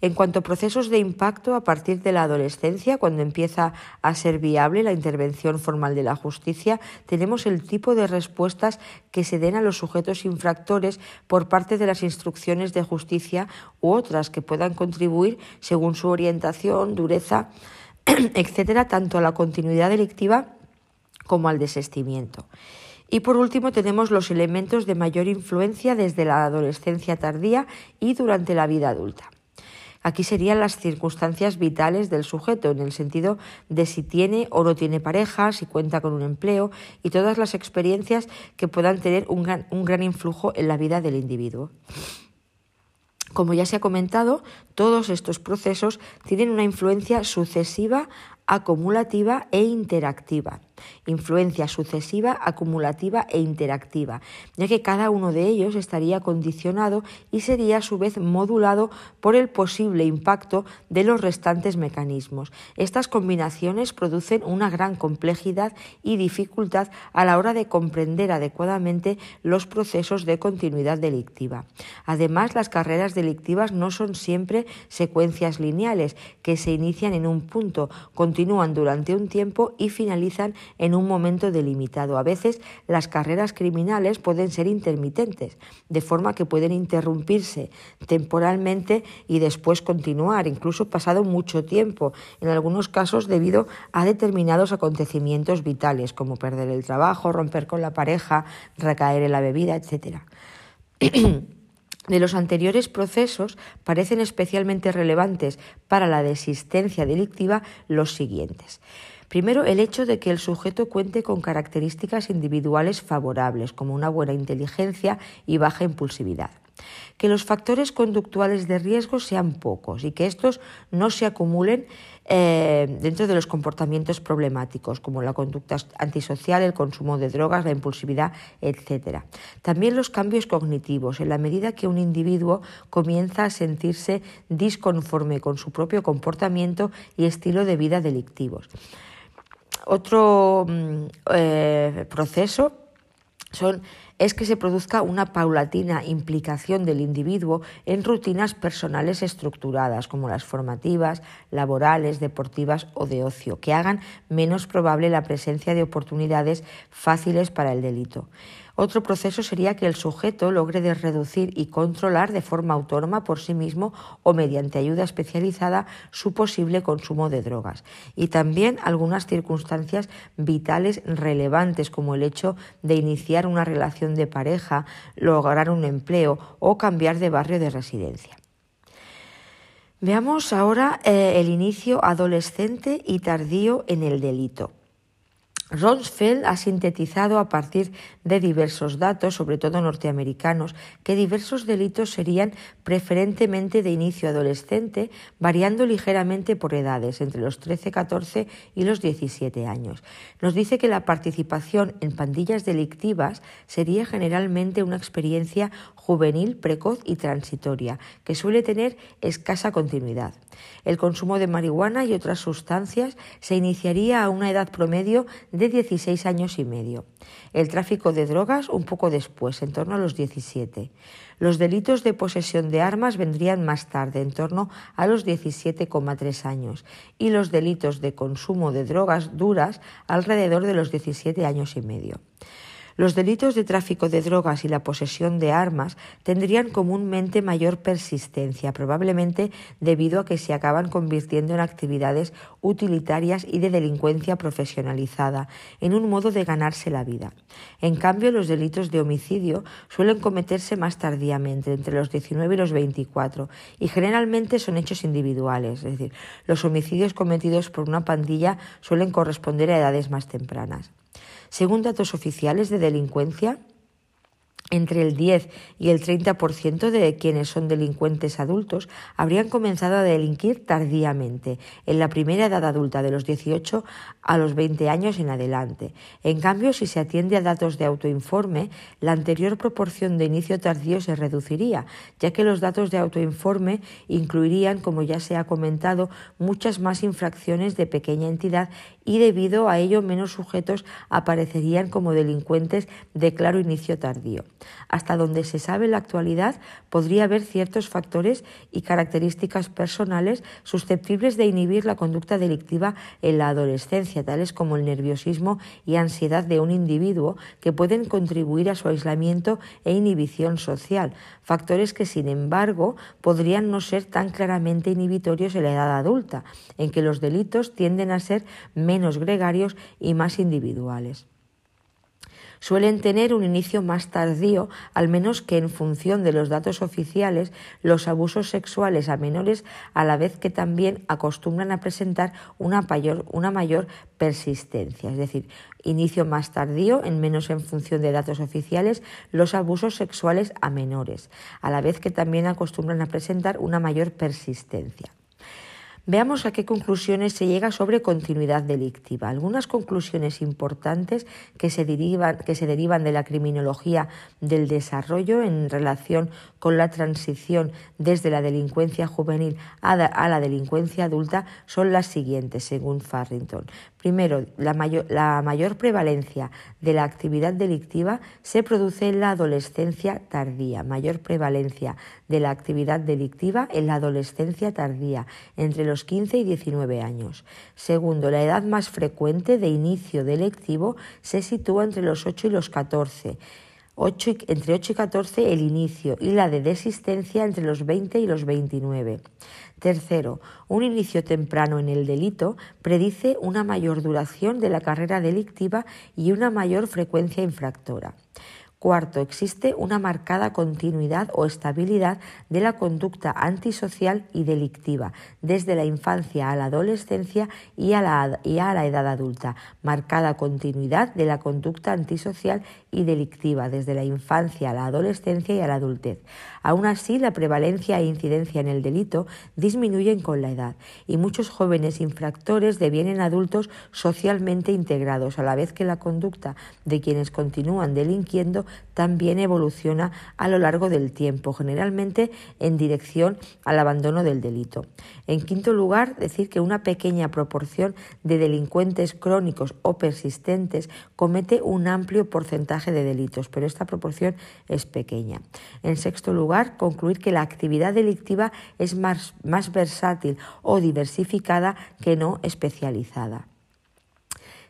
En cuanto a procesos de impacto a partir de la adolescencia, cuando empieza a ser viable la intervención formal de la justicia, tenemos el tipo de respuestas que se den a los sujetos infractores por parte de las instrucciones de justicia u otras que puedan contribuir según su orientación, dureza, etcétera, tanto a la continuidad delictiva como al desestimiento. Y por último tenemos los elementos de mayor influencia desde la adolescencia tardía y durante la vida adulta. Aquí serían las circunstancias vitales del sujeto, en el sentido de si tiene o no tiene pareja, si cuenta con un empleo y todas las experiencias que puedan tener un gran, un gran influjo en la vida del individuo. Como ya se ha comentado, todos estos procesos tienen una influencia sucesiva, acumulativa e interactiva influencia sucesiva, acumulativa e interactiva, ya que cada uno de ellos estaría condicionado y sería a su vez modulado por el posible impacto de los restantes mecanismos. Estas combinaciones producen una gran complejidad y dificultad a la hora de comprender adecuadamente los procesos de continuidad delictiva. Además, las carreras delictivas no son siempre secuencias lineales que se inician en un punto, continúan durante un tiempo y finalizan en un momento delimitado. A veces las carreras criminales pueden ser intermitentes, de forma que pueden interrumpirse temporalmente y después continuar, incluso pasado mucho tiempo, en algunos casos debido a determinados acontecimientos vitales, como perder el trabajo, romper con la pareja, recaer en la bebida, etc. de los anteriores procesos parecen especialmente relevantes para la desistencia delictiva los siguientes. Primero, el hecho de que el sujeto cuente con características individuales favorables, como una buena inteligencia y baja impulsividad que los factores conductuales de riesgo sean pocos y que estos no se acumulen eh, dentro de los comportamientos problemáticos, como la conducta antisocial, el consumo de drogas, la impulsividad, etc. También los cambios cognitivos, en la medida que un individuo comienza a sentirse disconforme con su propio comportamiento y estilo de vida delictivos. Otro mm, eh, proceso son es que se produzca una paulatina implicación del individuo en rutinas personales estructuradas, como las formativas, laborales, deportivas o de ocio, que hagan menos probable la presencia de oportunidades fáciles para el delito. Otro proceso sería que el sujeto logre de reducir y controlar de forma autónoma por sí mismo o mediante ayuda especializada su posible consumo de drogas. Y también algunas circunstancias vitales relevantes como el hecho de iniciar una relación de pareja, lograr un empleo o cambiar de barrio de residencia. Veamos ahora eh, el inicio adolescente y tardío en el delito. Ronsfeld ha sintetizado a partir de diversos datos, sobre todo norteamericanos, que diversos delitos serían preferentemente de inicio adolescente, variando ligeramente por edades, entre los 13, 14 y los 17 años. Nos dice que la participación en pandillas delictivas sería generalmente una experiencia juvenil, precoz y transitoria, que suele tener escasa continuidad. El consumo de marihuana y otras sustancias se iniciaría a una edad promedio de 16 años y medio. El tráfico de drogas un poco después, en torno a los 17. Los delitos de posesión de armas vendrían más tarde, en torno a los 17,3 años, y los delitos de consumo de drogas duras alrededor de los 17 años y medio. Los delitos de tráfico de drogas y la posesión de armas tendrían comúnmente mayor persistencia, probablemente debido a que se acaban convirtiendo en actividades utilitarias y de delincuencia profesionalizada, en un modo de ganarse la vida. En cambio, los delitos de homicidio suelen cometerse más tardíamente, entre los 19 y los 24, y generalmente son hechos individuales, es decir, los homicidios cometidos por una pandilla suelen corresponder a edades más tempranas. Según datos oficiales de delincuencia, entre el 10 y el 30% de quienes son delincuentes adultos habrían comenzado a delinquir tardíamente, en la primera edad adulta de los 18 a los 20 años en adelante. En cambio, si se atiende a datos de autoinforme, la anterior proporción de inicio tardío se reduciría, ya que los datos de autoinforme incluirían, como ya se ha comentado, muchas más infracciones de pequeña entidad y debido a ello menos sujetos aparecerían como delincuentes de claro inicio tardío. Hasta donde se sabe en la actualidad, podría haber ciertos factores y características personales susceptibles de inhibir la conducta delictiva en la adolescencia, tales como el nerviosismo y ansiedad de un individuo, que pueden contribuir a su aislamiento e inhibición social, factores que, sin embargo, podrían no ser tan claramente inhibitorios en la edad adulta, en que los delitos tienden a ser menos gregarios y más individuales suelen tener un inicio más tardío, al menos que en función de los datos oficiales, los abusos sexuales a menores, a la vez que también acostumbran a presentar una mayor, una mayor persistencia, es decir, inicio más tardío, en menos en función de datos oficiales, los abusos sexuales a menores, a la vez que también acostumbran a presentar una mayor persistencia. Veamos a qué conclusiones se llega sobre continuidad delictiva. Algunas conclusiones importantes que se, derivan, que se derivan de la criminología del desarrollo en relación con la transición desde la delincuencia juvenil a la delincuencia adulta son las siguientes, según Farrington. Primero, la mayor, prevalencia de la actividad delictiva se produce en la adolescencia tardía. Mayor prevalencia de la actividad delictiva en la adolescencia tardía, entre los 15 y 19 años. Segundo, la edad más frecuente de inicio delictivo se sitúa entre los 8 y los 14 entre 8 y 14 el inicio y la de desistencia entre los 20 y los 29. Tercero, un inicio temprano en el delito predice una mayor duración de la carrera delictiva y una mayor frecuencia infractora. Cuarto, existe una marcada continuidad o estabilidad de la conducta antisocial y delictiva desde la infancia a la adolescencia y a la, y a la edad adulta. Marcada continuidad de la conducta antisocial y delictiva desde la infancia a la adolescencia y a la adultez. Aún así, la prevalencia e incidencia en el delito disminuyen con la edad y muchos jóvenes infractores devienen adultos socialmente integrados, a la vez que la conducta de quienes continúan delinquiendo también evoluciona a lo largo del tiempo, generalmente en dirección al abandono del delito. En quinto lugar, decir que una pequeña proporción de delincuentes crónicos o persistentes comete un amplio porcentaje de delitos, pero esta proporción es pequeña. En sexto lugar, concluir que la actividad delictiva es más, más versátil o diversificada que no especializada.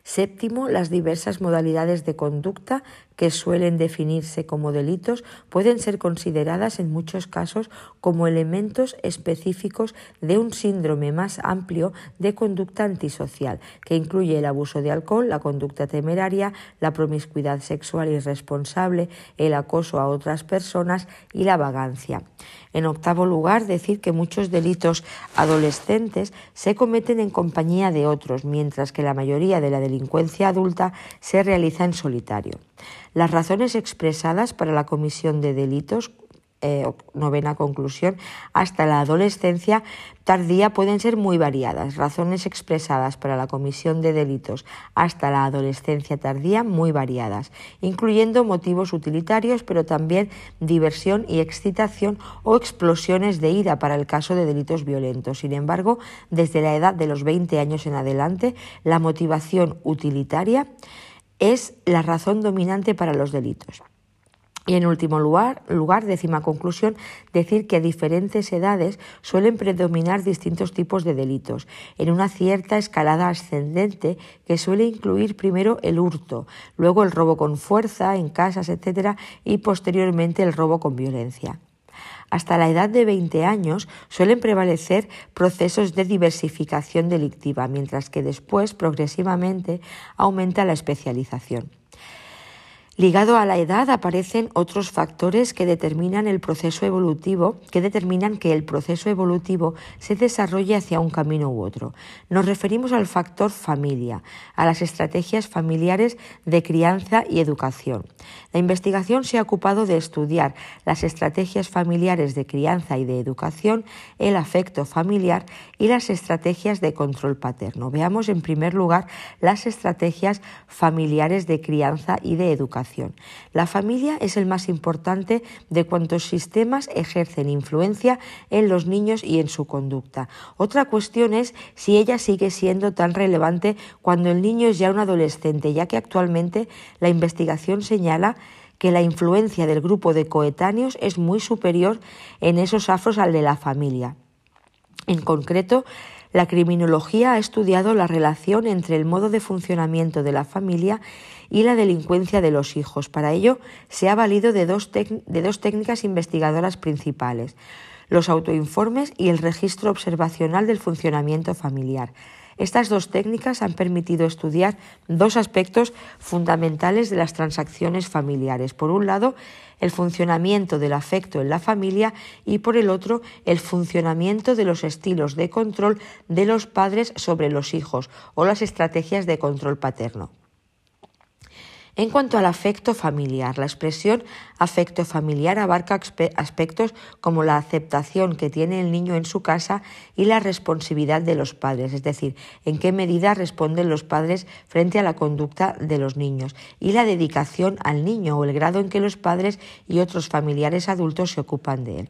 Séptimo, las diversas modalidades de conducta que suelen definirse como delitos pueden ser consideradas en muchos casos como elementos específicos de un síndrome más amplio de conducta antisocial, que incluye el abuso de alcohol, la conducta temeraria, la promiscuidad sexual irresponsable, el acoso a otras personas y la vagancia. En octavo lugar, decir que muchos delitos adolescentes se cometen en compañía de otros, mientras que la mayoría de la delincuencia adulta se realiza en solitario. Las razones expresadas para la comisión de delitos eh, novena conclusión, hasta la adolescencia tardía pueden ser muy variadas. Razones expresadas para la comisión de delitos hasta la adolescencia tardía muy variadas, incluyendo motivos utilitarios, pero también diversión y excitación o explosiones de ira para el caso de delitos violentos. Sin embargo, desde la edad de los 20 años en adelante, la motivación utilitaria es la razón dominante para los delitos. Y en último lugar, lugar, décima conclusión, decir que a diferentes edades suelen predominar distintos tipos de delitos, en una cierta escalada ascendente que suele incluir primero el hurto, luego el robo con fuerza en casas, etc., y posteriormente el robo con violencia. Hasta la edad de 20 años suelen prevalecer procesos de diversificación delictiva, mientras que después, progresivamente, aumenta la especialización. Ligado a la edad aparecen otros factores que determinan el proceso evolutivo, que determinan que el proceso evolutivo se desarrolle hacia un camino u otro. Nos referimos al factor familia, a las estrategias familiares de crianza y educación. La investigación se ha ocupado de estudiar las estrategias familiares de crianza y de educación, el afecto familiar y las estrategias de control paterno. Veamos en primer lugar las estrategias familiares de crianza y de educación. La familia es el más importante de cuantos sistemas ejercen influencia en los niños y en su conducta. Otra cuestión es si ella sigue siendo tan relevante cuando el niño es ya un adolescente, ya que actualmente la investigación señala que la influencia del grupo de coetáneos es muy superior en esos afros al de la familia. En concreto, la criminología ha estudiado la relación entre el modo de funcionamiento de la familia y la delincuencia de los hijos. Para ello se ha valido de dos, de dos técnicas investigadoras principales, los autoinformes y el registro observacional del funcionamiento familiar. Estas dos técnicas han permitido estudiar dos aspectos fundamentales de las transacciones familiares. Por un lado, el funcionamiento del afecto en la familia y por el otro, el funcionamiento de los estilos de control de los padres sobre los hijos o las estrategias de control paterno. En cuanto al afecto familiar, la expresión afecto familiar abarca aspectos como la aceptación que tiene el niño en su casa y la responsabilidad de los padres, es decir, en qué medida responden los padres frente a la conducta de los niños, y la dedicación al niño o el grado en que los padres y otros familiares adultos se ocupan de él.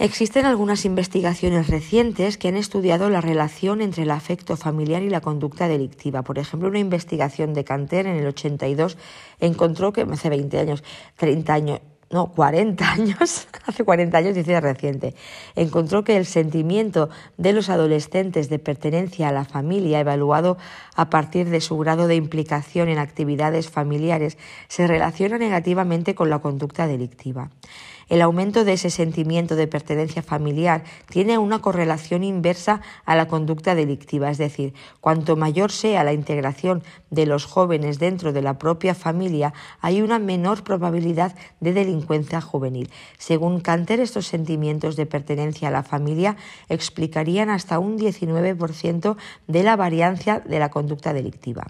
Existen algunas investigaciones recientes que han estudiado la relación entre el afecto familiar y la conducta delictiva. Por ejemplo, una investigación de Canter en el 82 encontró que hace 20 años, 30 años, no, 40 años, hace 40 años, dice reciente, encontró que el sentimiento de los adolescentes de pertenencia a la familia, evaluado a partir de su grado de implicación en actividades familiares, se relaciona negativamente con la conducta delictiva. El aumento de ese sentimiento de pertenencia familiar tiene una correlación inversa a la conducta delictiva, es decir, cuanto mayor sea la integración de los jóvenes dentro de la propia familia, hay una menor probabilidad de delincuencia juvenil. Según Canter, estos sentimientos de pertenencia a la familia explicarían hasta un 19% de la variancia de la conducta delictiva.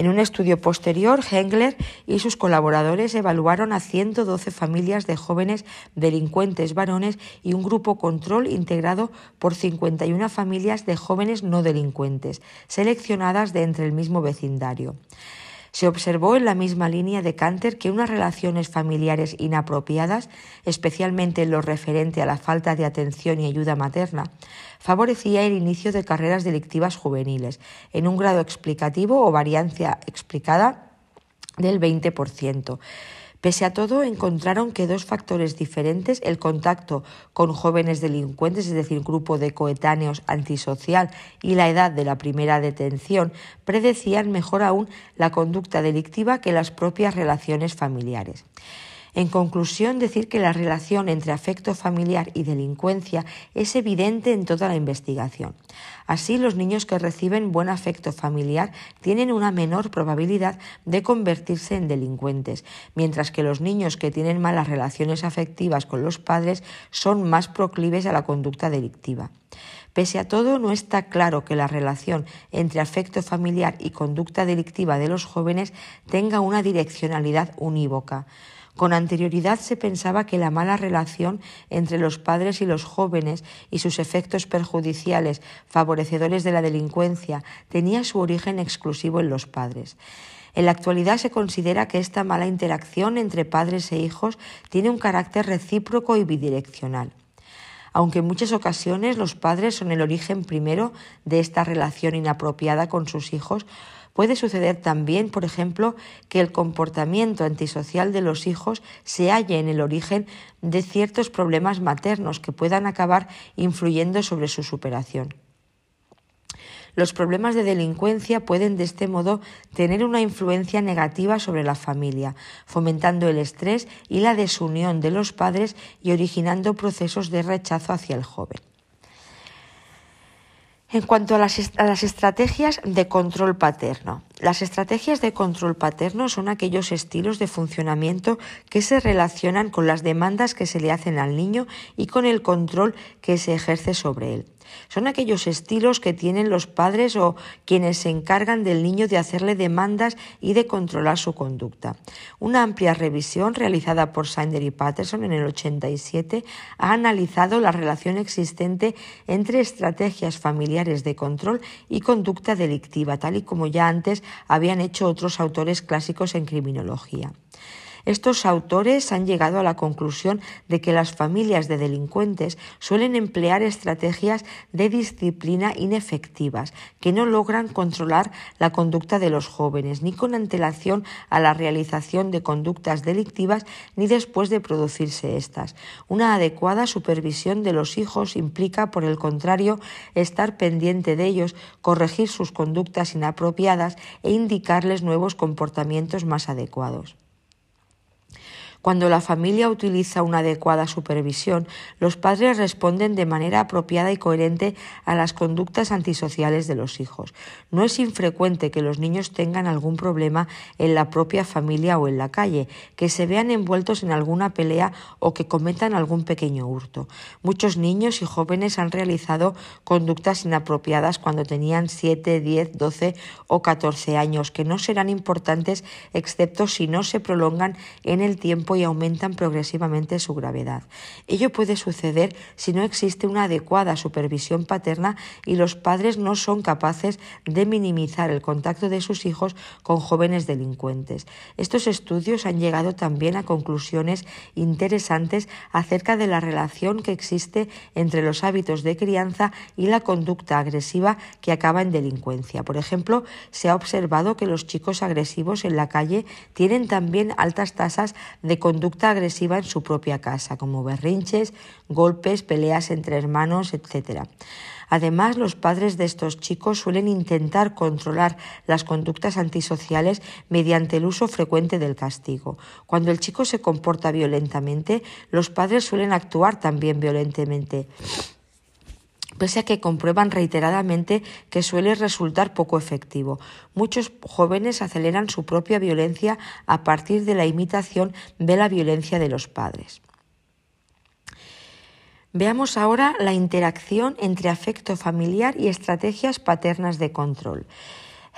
En un estudio posterior, Hengler y sus colaboradores evaluaron a 112 familias de jóvenes delincuentes varones y un grupo control integrado por 51 familias de jóvenes no delincuentes, seleccionadas de entre el mismo vecindario. Se observó en la misma línea de Canter que unas relaciones familiares inapropiadas, especialmente en lo referente a la falta de atención y ayuda materna, favorecía el inicio de carreras delictivas juveniles, en un grado explicativo o variancia explicada del 20%. Pese a todo, encontraron que dos factores diferentes, el contacto con jóvenes delincuentes, es decir, grupo de coetáneos antisocial, y la edad de la primera detención, predecían mejor aún la conducta delictiva que las propias relaciones familiares. En conclusión, decir que la relación entre afecto familiar y delincuencia es evidente en toda la investigación. Así, los niños que reciben buen afecto familiar tienen una menor probabilidad de convertirse en delincuentes, mientras que los niños que tienen malas relaciones afectivas con los padres son más proclives a la conducta delictiva. Pese a todo, no está claro que la relación entre afecto familiar y conducta delictiva de los jóvenes tenga una direccionalidad unívoca. Con anterioridad se pensaba que la mala relación entre los padres y los jóvenes y sus efectos perjudiciales favorecedores de la delincuencia tenía su origen exclusivo en los padres. En la actualidad se considera que esta mala interacción entre padres e hijos tiene un carácter recíproco y bidireccional. Aunque en muchas ocasiones los padres son el origen primero de esta relación inapropiada con sus hijos, Puede suceder también, por ejemplo, que el comportamiento antisocial de los hijos se halle en el origen de ciertos problemas maternos que puedan acabar influyendo sobre su superación. Los problemas de delincuencia pueden de este modo tener una influencia negativa sobre la familia, fomentando el estrés y la desunión de los padres y originando procesos de rechazo hacia el joven. En cuanto a las, estrategias de control paterno, las estrategias de control paterno son aquellos estilos de funcionamiento que se relacionan con las demandas que se le hacen al niño y con el control que se ejerce sobre él. Son aquellos estilos que tienen los padres o quienes se encargan del niño de hacerle demandas y de controlar su conducta. Una amplia revisión realizada por Sander y Patterson en el 87 ha analizado la relación existente entre estrategias familiares de control y conducta delictiva, tal y como ya antes habían hecho otros autores clásicos en criminología. Estos autores han llegado a la conclusión de que las familias de delincuentes suelen emplear estrategias de disciplina inefectivas, que no logran controlar la conducta de los jóvenes, ni con antelación a la realización de conductas delictivas, ni después de producirse estas. Una adecuada supervisión de los hijos implica, por el contrario, estar pendiente de ellos, corregir sus conductas inapropiadas e indicarles nuevos comportamientos más adecuados. Cuando la familia utiliza una adecuada supervisión, los padres responden de manera apropiada y coherente a las conductas antisociales de los hijos. No es infrecuente que los niños tengan algún problema en la propia familia o en la calle, que se vean envueltos en alguna pelea o que cometan algún pequeño hurto. Muchos niños y jóvenes han realizado conductas inapropiadas cuando tenían 7, 10, 12 o 14 años, que no serán importantes excepto si no se prolongan en el tiempo y aumentan progresivamente su gravedad. Ello puede suceder si no existe una adecuada supervisión paterna y los padres no son capaces de minimizar el contacto de sus hijos con jóvenes delincuentes. Estos estudios han llegado también a conclusiones interesantes acerca de la relación que existe entre los hábitos de crianza y la conducta agresiva que acaba en delincuencia. Por ejemplo, se ha observado que los chicos agresivos en la calle tienen también altas tasas de conducta agresiva en su propia casa, como berrinches, golpes, peleas entre hermanos, etc. Además, los padres de estos chicos suelen intentar controlar las conductas antisociales mediante el uso frecuente del castigo. Cuando el chico se comporta violentamente, los padres suelen actuar también violentamente pese a que comprueban reiteradamente que suele resultar poco efectivo. Muchos jóvenes aceleran su propia violencia a partir de la imitación de la violencia de los padres. Veamos ahora la interacción entre afecto familiar y estrategias paternas de control.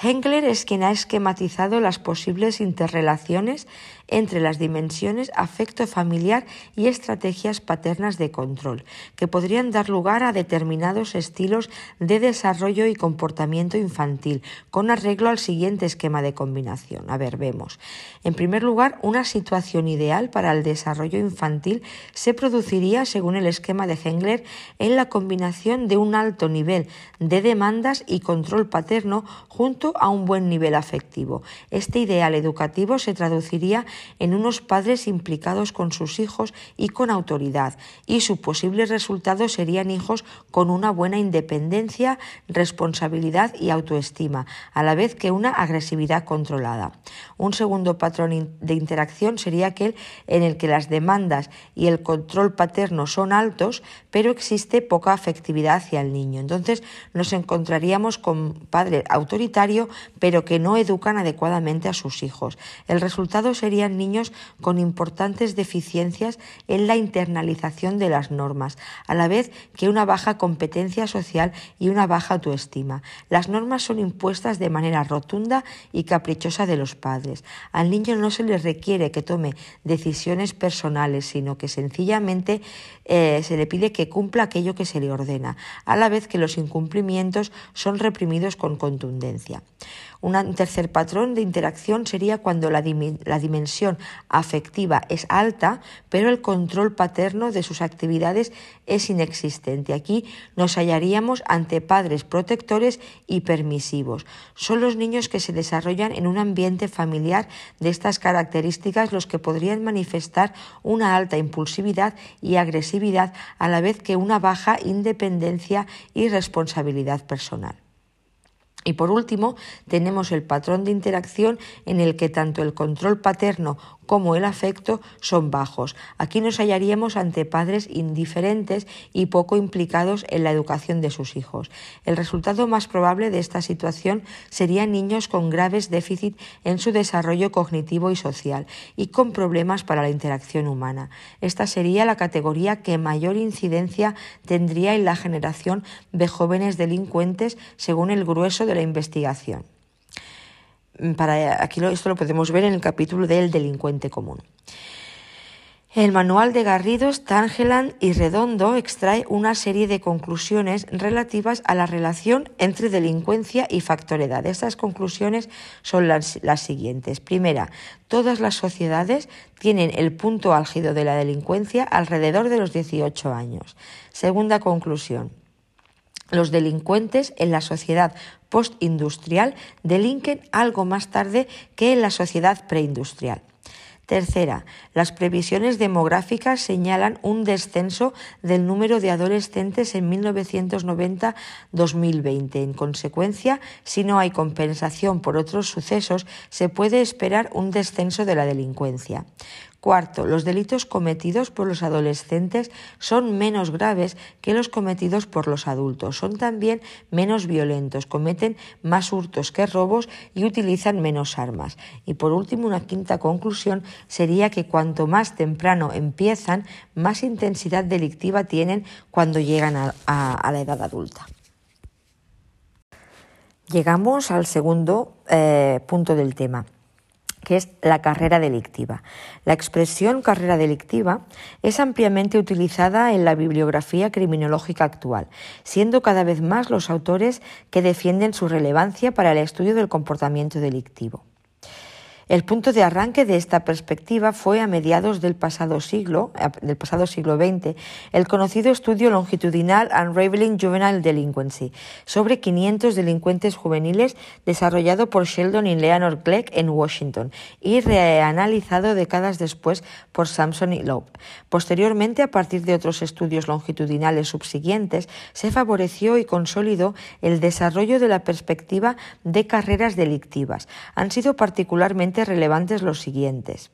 Hengler es quien ha esquematizado las posibles interrelaciones entre las dimensiones afecto familiar y estrategias paternas de control, que podrían dar lugar a determinados estilos de desarrollo y comportamiento infantil, con arreglo al siguiente esquema de combinación. A ver, vemos. En primer lugar, una situación ideal para el desarrollo infantil se produciría, según el esquema de Hengler, en la combinación de un alto nivel de demandas y control paterno junto a un buen nivel afectivo. Este ideal educativo se traduciría en unos padres implicados con sus hijos y con autoridad, y su posible resultado serían hijos con una buena independencia, responsabilidad y autoestima, a la vez que una agresividad controlada. Un segundo patrón de interacción sería aquel en el que las demandas y el control paterno son altos, pero existe poca afectividad hacia el niño. Entonces nos encontraríamos con padre pero que no educan adecuadamente a sus hijos. El resultado sería niños con importantes deficiencias en la internalización de las normas, a la vez que una baja competencia social y una baja autoestima. Las normas son impuestas de manera rotunda y caprichosa de los padres. Al niño no se le requiere que tome decisiones personales, sino que sencillamente eh, se le pide que cumpla aquello que se le ordena, a la vez que los incumplimientos son reprimidos con contundencia. Un tercer patrón de interacción sería cuando la, dimensión afectiva es alta, pero el control paterno de sus actividades es inexistente. Aquí nos hallaríamos ante padres protectores y permisivos. Son los niños que se desarrollan en un ambiente familiar de estas características los que podrían manifestar una alta impulsividad y agresividad a la vez que una baja independencia y responsabilidad personal. Y por último, tenemos el patrón de interacción en el que tanto el control paterno como el afecto son bajos. Aquí nos hallaríamos ante padres indiferentes y poco implicados en la educación de sus hijos. El resultado más probable de esta situación serían niños con graves déficits en su desarrollo cognitivo y social y con problemas para la interacción humana. Esta sería la categoría que mayor incidencia tendría en la generación de jóvenes delincuentes según el grueso de la investigación. Para, aquí esto lo podemos ver en el capítulo del delincuente común. El manual de Garridos, Tangeland y Redondo extrae una serie de conclusiones relativas a la relación entre delincuencia y factor edad. Estas conclusiones son las, las, siguientes. Primera, todas las sociedades tienen el punto álgido de la delincuencia alrededor de los 18 años. Segunda conclusión, los delincuentes en la sociedad postindustrial delinquen algo más tarde que en la sociedad preindustrial. Tercera, las previsiones demográficas señalan un descenso del número de adolescentes en 1990-2020. En consecuencia, si no hay compensación por otros sucesos, se puede esperar un descenso de la delincuencia. Cuarto, los delitos cometidos por los adolescentes son menos graves que los cometidos por los adultos. Son también menos violentos, cometen más hurtos que robos y utilizan menos armas. Y por último, una quinta conclusión sería que cuanto más temprano empiezan, más intensidad delictiva tienen cuando llegan a, la edad adulta. Llegamos al segundo eh, punto del tema que es la carrera delictiva. La expresión carrera delictiva es ampliamente utilizada en la bibliografía criminológica actual, siendo cada vez más los autores que defienden su relevancia para el estudio del comportamiento delictivo. El punto de arranque de esta perspectiva fue a mediados del pasado siglo, del pasado siglo XX, el conocido estudio longitudinal Unraveling Juvenile Delinquency sobre 500 delincuentes juveniles desarrollado por Sheldon y Leonard Gleck en Washington y reanalizado décadas después por Samson y Loeb. Posteriormente, a partir de otros estudios longitudinales subsiguientes, se favoreció y consolidó el desarrollo de la perspectiva de carreras delictivas. Han sido particularmente relevantes los siguientes.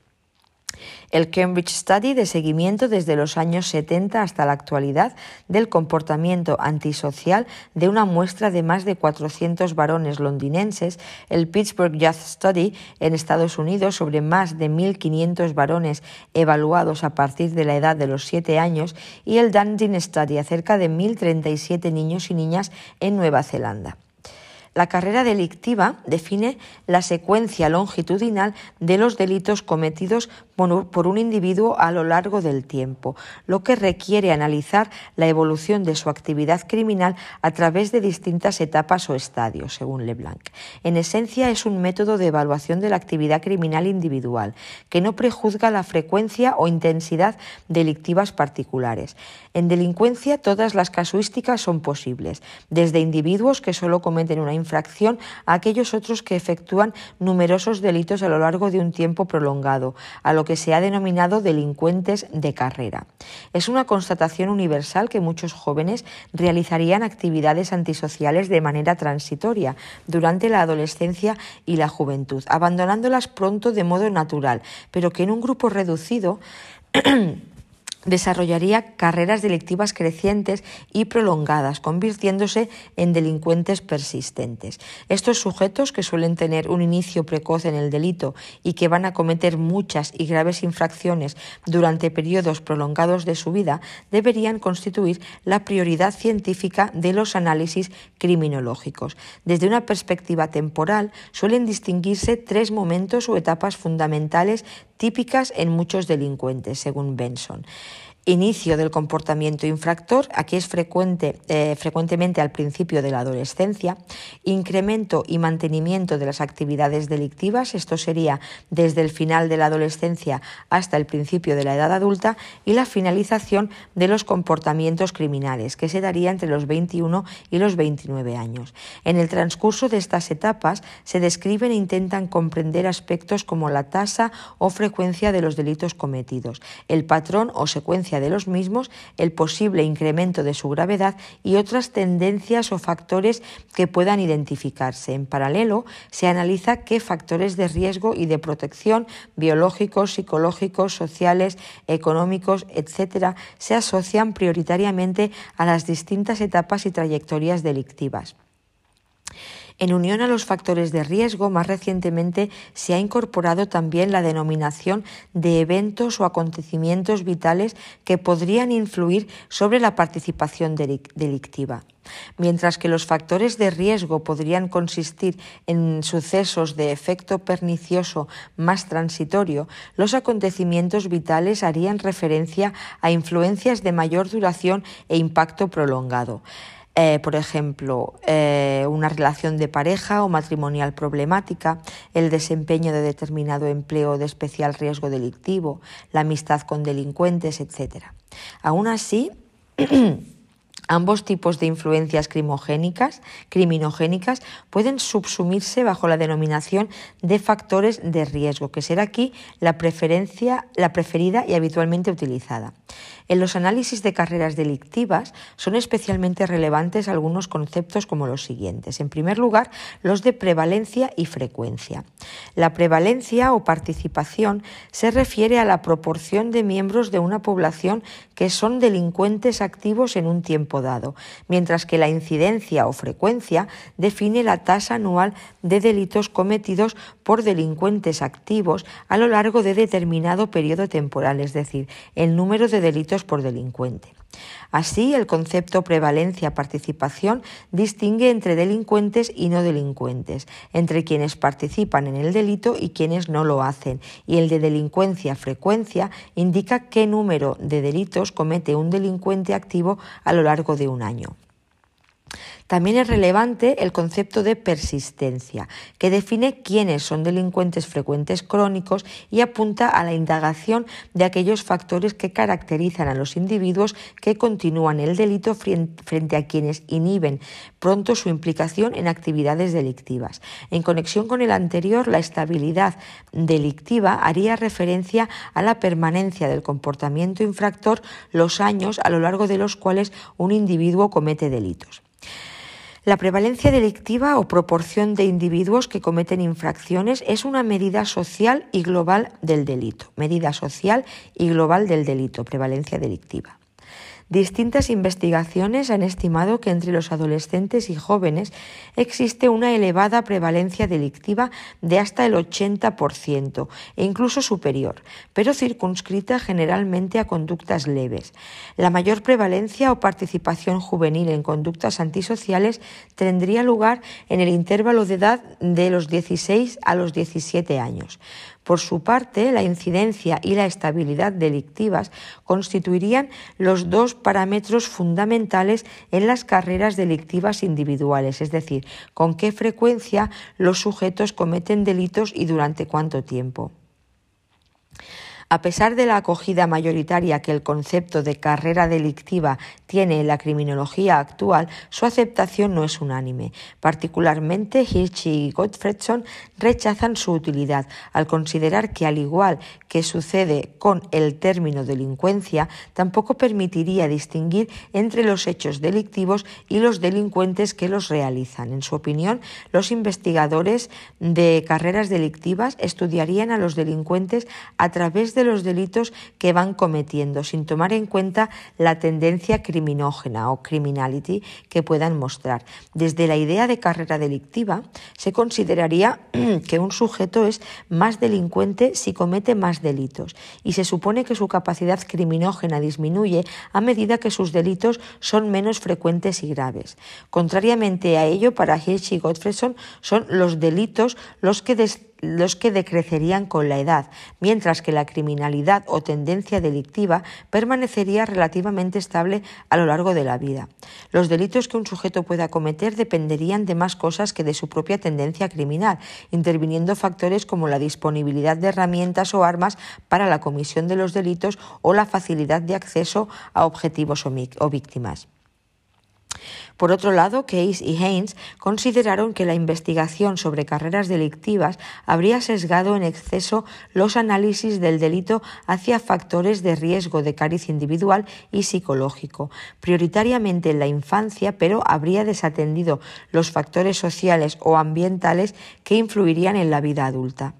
El Cambridge Study de seguimiento desde los años 70 hasta la actualidad del comportamiento antisocial de una muestra de más de 400 varones londinenses, el Pittsburgh Youth Study en Estados Unidos sobre más de 1.500 varones evaluados a partir de la edad de los 7 años y el Dundee Study acerca de 1.037 niños y niñas en Nueva Zelanda. La carrera delictiva define la secuencia longitudinal de los delitos cometidos por un individuo a lo largo del tiempo, lo que requiere analizar la evolución de su actividad criminal a través de distintas etapas o estadios, según Leblanc. En esencia, es un método de evaluación de la actividad criminal individual, que no prejuzga la frecuencia o intensidad delictivas particulares. En delincuencia, todas las casuísticas son posibles, desde individuos que solo cometen una a aquellos otros que efectúan numerosos delitos a lo largo de un tiempo prolongado, a lo que se ha denominado delincuentes de carrera. Es una constatación universal que muchos jóvenes realizarían actividades antisociales de manera transitoria durante la adolescencia y la juventud, abandonándolas pronto de modo natural, pero que en un grupo reducido desarrollaría carreras delictivas crecientes y prolongadas, convirtiéndose en delincuentes persistentes. Estos sujetos, que suelen tener un inicio precoz en el delito y que van a cometer muchas y graves infracciones durante periodos prolongados de su vida, deberían constituir la prioridad científica de los análisis criminológicos. Desde una perspectiva temporal, suelen distinguirse tres momentos o etapas fundamentales típicas en muchos delincuentes, según Benson inicio del comportamiento infractor, aquí es frecuente, eh, frecuentemente al principio de la adolescencia, incremento y mantenimiento de las actividades delictivas, esto sería desde el final de la adolescencia hasta el principio de la edad adulta, y la finalización de los comportamientos criminales, que se daría entre los 21 y los 29 años. En el transcurso de estas etapas se describen e intentan comprender aspectos como la tasa o frecuencia de los delitos cometidos, el patrón o secuencia de los mismos, el posible incremento de su gravedad y otras tendencias o factores que puedan identificarse. En paralelo, se analiza qué factores de riesgo y de protección biológicos, psicológicos, sociales, económicos, etcétera, se asocian prioritariamente a las distintas etapas y trayectorias delictivas. En unión a los factores de riesgo, más recientemente se ha incorporado también la denominación de eventos o acontecimientos vitales que podrían influir sobre la participación delictiva. Mientras que los factores de riesgo podrían consistir en sucesos de efecto pernicioso más transitorio, los acontecimientos vitales harían referencia a influencias de mayor duración e impacto prolongado. Eh, por ejemplo, eh, una relación de pareja o matrimonial problemática, el desempeño de determinado empleo de especial riesgo delictivo, la amistad con delincuentes, etc. Aún así, Ambos tipos de influencias criminogénicas pueden subsumirse bajo la denominación de factores de riesgo, que será aquí la, preferencia, la preferida y habitualmente utilizada. En los análisis de carreras delictivas son especialmente relevantes algunos conceptos como los siguientes. En primer lugar, los de prevalencia y frecuencia. La prevalencia o participación se refiere a la proporción de miembros de una población que son delincuentes activos en un tiempo dado, mientras que la incidencia o frecuencia define la tasa anual de delitos cometidos por delincuentes activos a lo largo de determinado periodo temporal, es decir, el número de delitos por delincuente. Así, el concepto prevalencia-participación distingue entre delincuentes y no delincuentes, entre quienes participan en el delito y quienes no lo hacen, y el de delincuencia-frecuencia indica qué número de delitos comete un delincuente activo a lo largo de un año. También es relevante el concepto de persistencia, que define quiénes son delincuentes frecuentes crónicos y apunta a la indagación de aquellos factores que caracterizan a los individuos que continúan el delito frente a quienes inhiben pronto su implicación en actividades delictivas. En conexión con el anterior, la estabilidad delictiva haría referencia a la permanencia del comportamiento infractor los años a lo largo de los cuales un individuo comete delitos. La prevalencia delictiva o proporción de individuos que cometen infracciones es una medida social y global del delito. Medida social y global del delito, prevalencia delictiva. Distintas investigaciones han estimado que entre los adolescentes y jóvenes existe una elevada prevalencia delictiva de hasta el 80% e incluso superior, pero circunscrita generalmente a conductas leves. La mayor prevalencia o participación juvenil en conductas antisociales tendría lugar en el intervalo de edad de los 16 a los 17 años. Por su parte, la incidencia y la estabilidad delictivas constituirían los dos parámetros fundamentales en las carreras delictivas individuales, es decir, con qué frecuencia los sujetos cometen delitos y durante cuánto tiempo. A pesar de la acogida mayoritaria que el concepto de carrera delictiva tiene en la criminología actual, su aceptación no es unánime. Particularmente, Hirsch y Gottfredson rechazan su utilidad al considerar que, al igual que sucede con el término delincuencia, tampoco permitiría distinguir entre los hechos delictivos y los delincuentes que los realizan. En su opinión, los investigadores de carreras delictivas estudiarían a los delincuentes a través de de los delitos que van cometiendo, sin tomar en cuenta la tendencia criminógena o criminality que puedan mostrar. Desde la idea de carrera delictiva, se consideraría que un sujeto es más delincuente si comete más delitos y se supone que su capacidad criminógena disminuye a medida que sus delitos son menos frecuentes y graves. Contrariamente a ello, para Hirsch y Gottfredson son los delitos los que los que decrecerían con la edad, mientras que la criminalidad o tendencia delictiva permanecería relativamente estable a lo largo de la vida. Los delitos que un sujeto pueda cometer dependerían de más cosas que de su propia tendencia criminal, interviniendo factores como la disponibilidad de herramientas o armas para la comisión de los delitos o la facilidad de acceso a objetivos o víctimas. Por otro lado, Case y Haynes consideraron que la investigación sobre carreras delictivas habría sesgado en exceso los análisis del delito hacia factores de riesgo de cariz individual y psicológico, prioritariamente en la infancia, pero habría desatendido los factores sociales o ambientales que influirían en la vida adulta.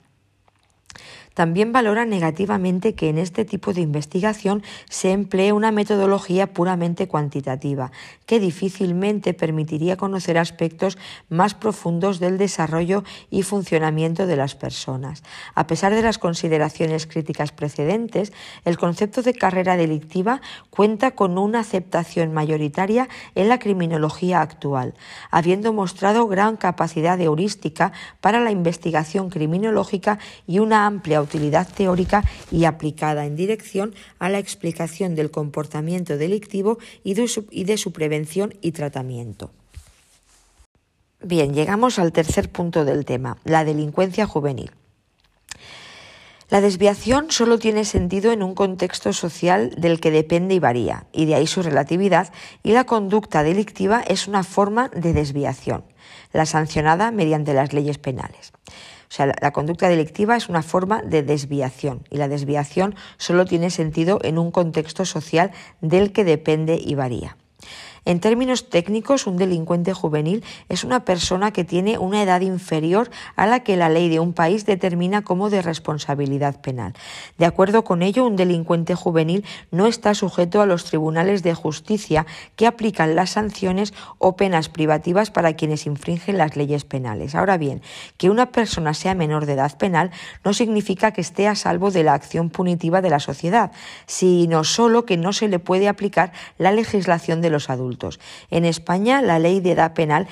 También valora negativamente que en este tipo de investigación se emplee una metodología puramente cuantitativa, que difícilmente permitiría conocer aspectos más profundos del desarrollo y funcionamiento de las personas. A pesar de las consideraciones críticas precedentes, el concepto de carrera delictiva cuenta con una aceptación mayoritaria en la criminología actual, habiendo mostrado gran capacidad heurística para la investigación criminológica y una amplia utilidad teórica y aplicada en dirección a la explicación del comportamiento delictivo y de su, y de su prevención y tratamiento. Bien, llegamos al tercer punto del tema, la delincuencia juvenil. La desviación solo tiene sentido en un contexto social del que depende y varía, y de ahí su relatividad, y la conducta delictiva es una forma de desviación, la sancionada mediante las leyes penales. O sea, la, conducta delictiva es una forma de desviación y la desviación solo tiene sentido en un contexto social del que depende y varía. En términos técnicos, un delincuente juvenil es una persona que tiene una edad inferior a la que la ley de un país determina como de responsabilidad penal. De acuerdo con ello, un delincuente juvenil no está sujeto a los tribunales de justicia que aplican las sanciones o penas privativas para quienes infringen las leyes penales. Ahora bien, que una persona sea menor de edad penal no significa que esté a salvo de la acción punitiva de la sociedad, sino solo que no se le puede aplicar la legislación de los adultos. En España, la ley de edad penal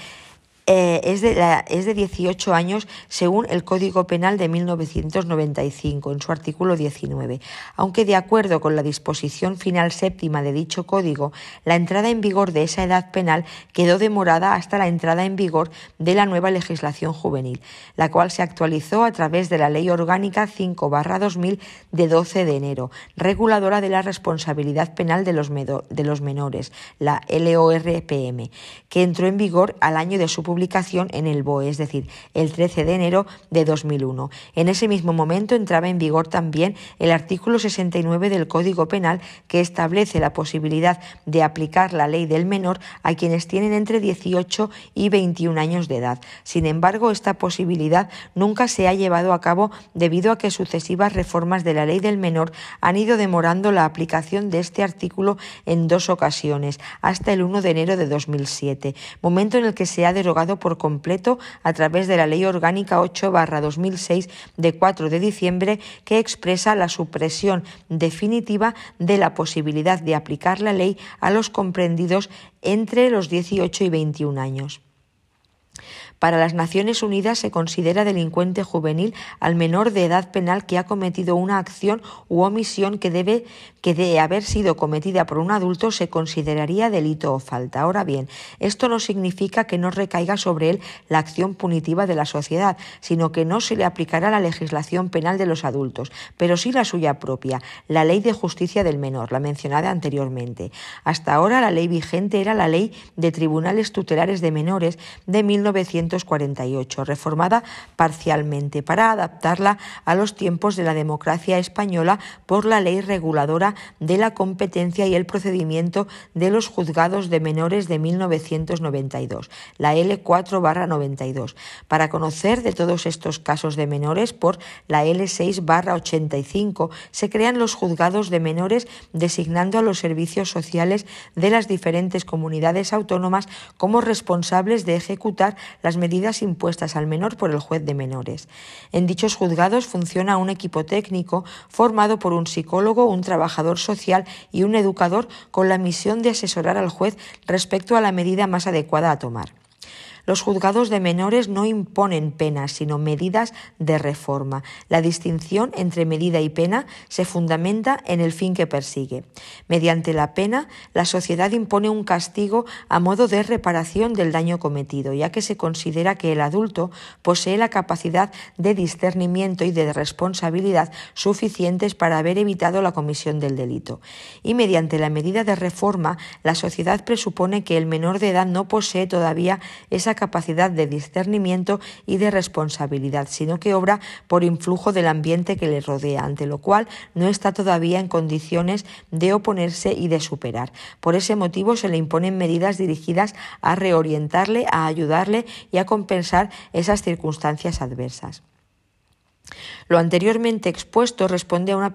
eh, es, de es de 18 años según el Código Penal de 1995, en su artículo 19, aunque de acuerdo con la disposición final séptima de dicho código, la entrada en vigor de esa edad penal quedó demorada hasta la entrada en vigor de la nueva legislación juvenil, la cual se actualizó a través de la Ley Orgánica 5-2000 de 12 de enero, reguladora de la responsabilidad penal de los, de los menores, la LORPM, que entró en vigor al año de su publicación publicación en el BOE, es decir, el 13 de enero de 2001. En ese mismo momento entraba en vigor también el artículo 69 del Código Penal que establece la posibilidad de aplicar la ley del menor a quienes tienen entre 18 y 21 años de edad. Sin embargo, esta posibilidad nunca se ha llevado a cabo debido a que sucesivas reformas de la ley del menor han ido demorando la aplicación de este artículo en dos ocasiones, hasta el 1 de enero de 2007, momento en el que se ha derogado por completo a través de la Ley Orgánica 8-2006 de 4 de diciembre que expresa la supresión definitiva de la posibilidad de aplicar la ley a los comprendidos entre los 18 y 21 años. Para las Naciones Unidas se considera delincuente juvenil al menor de edad penal que ha cometido una acción u omisión que debe que de haber sido cometida por un adulto se consideraría delito o falta. Ahora bien, esto no significa que no recaiga sobre él la acción punitiva de la sociedad, sino que no se le aplicará la legislación penal de los adultos, pero sí la suya propia, la Ley de Justicia del Menor, la mencionada anteriormente. Hasta ahora la ley vigente era la Ley de Tribunales Tutelares de Menores de 1948, reformada parcialmente para adaptarla a los tiempos de la democracia española por la Ley Reguladora de la competencia y el procedimiento de los juzgados de menores de 1992, la L4-92, para conocer de todos estos casos de menores por la L6-85 se crean los juzgados de menores designando a los servicios sociales de las diferentes comunidades autónomas como responsables de ejecutar las medidas impuestas al menor por el juez de menores. En dichos juzgados funciona un equipo técnico formado por un psicólogo, un trabajador social y un educador con la misión de asesorar al juez respecto a la medida más adecuada a tomar. Los juzgados de menores no imponen penas, sino medidas de reforma. La distinción entre medida y pena se fundamenta en el fin que persigue. Mediante la pena, la sociedad impone un castigo a modo de reparación del daño cometido, ya que se considera que el adulto posee la capacidad de discernimiento y de responsabilidad suficientes para haber evitado la comisión del delito. Y mediante la medida de reforma, la sociedad presupone que el menor de edad no posee todavía esa capacidad de discernimiento y de responsabilidad, sino que obra por influjo del ambiente que le rodea, ante lo cual no está todavía en condiciones de oponerse y de superar. Por ese motivo se le imponen medidas dirigidas a reorientarle, a ayudarle y a compensar esas circunstancias adversas. Lo anteriormente expuesto responde a una,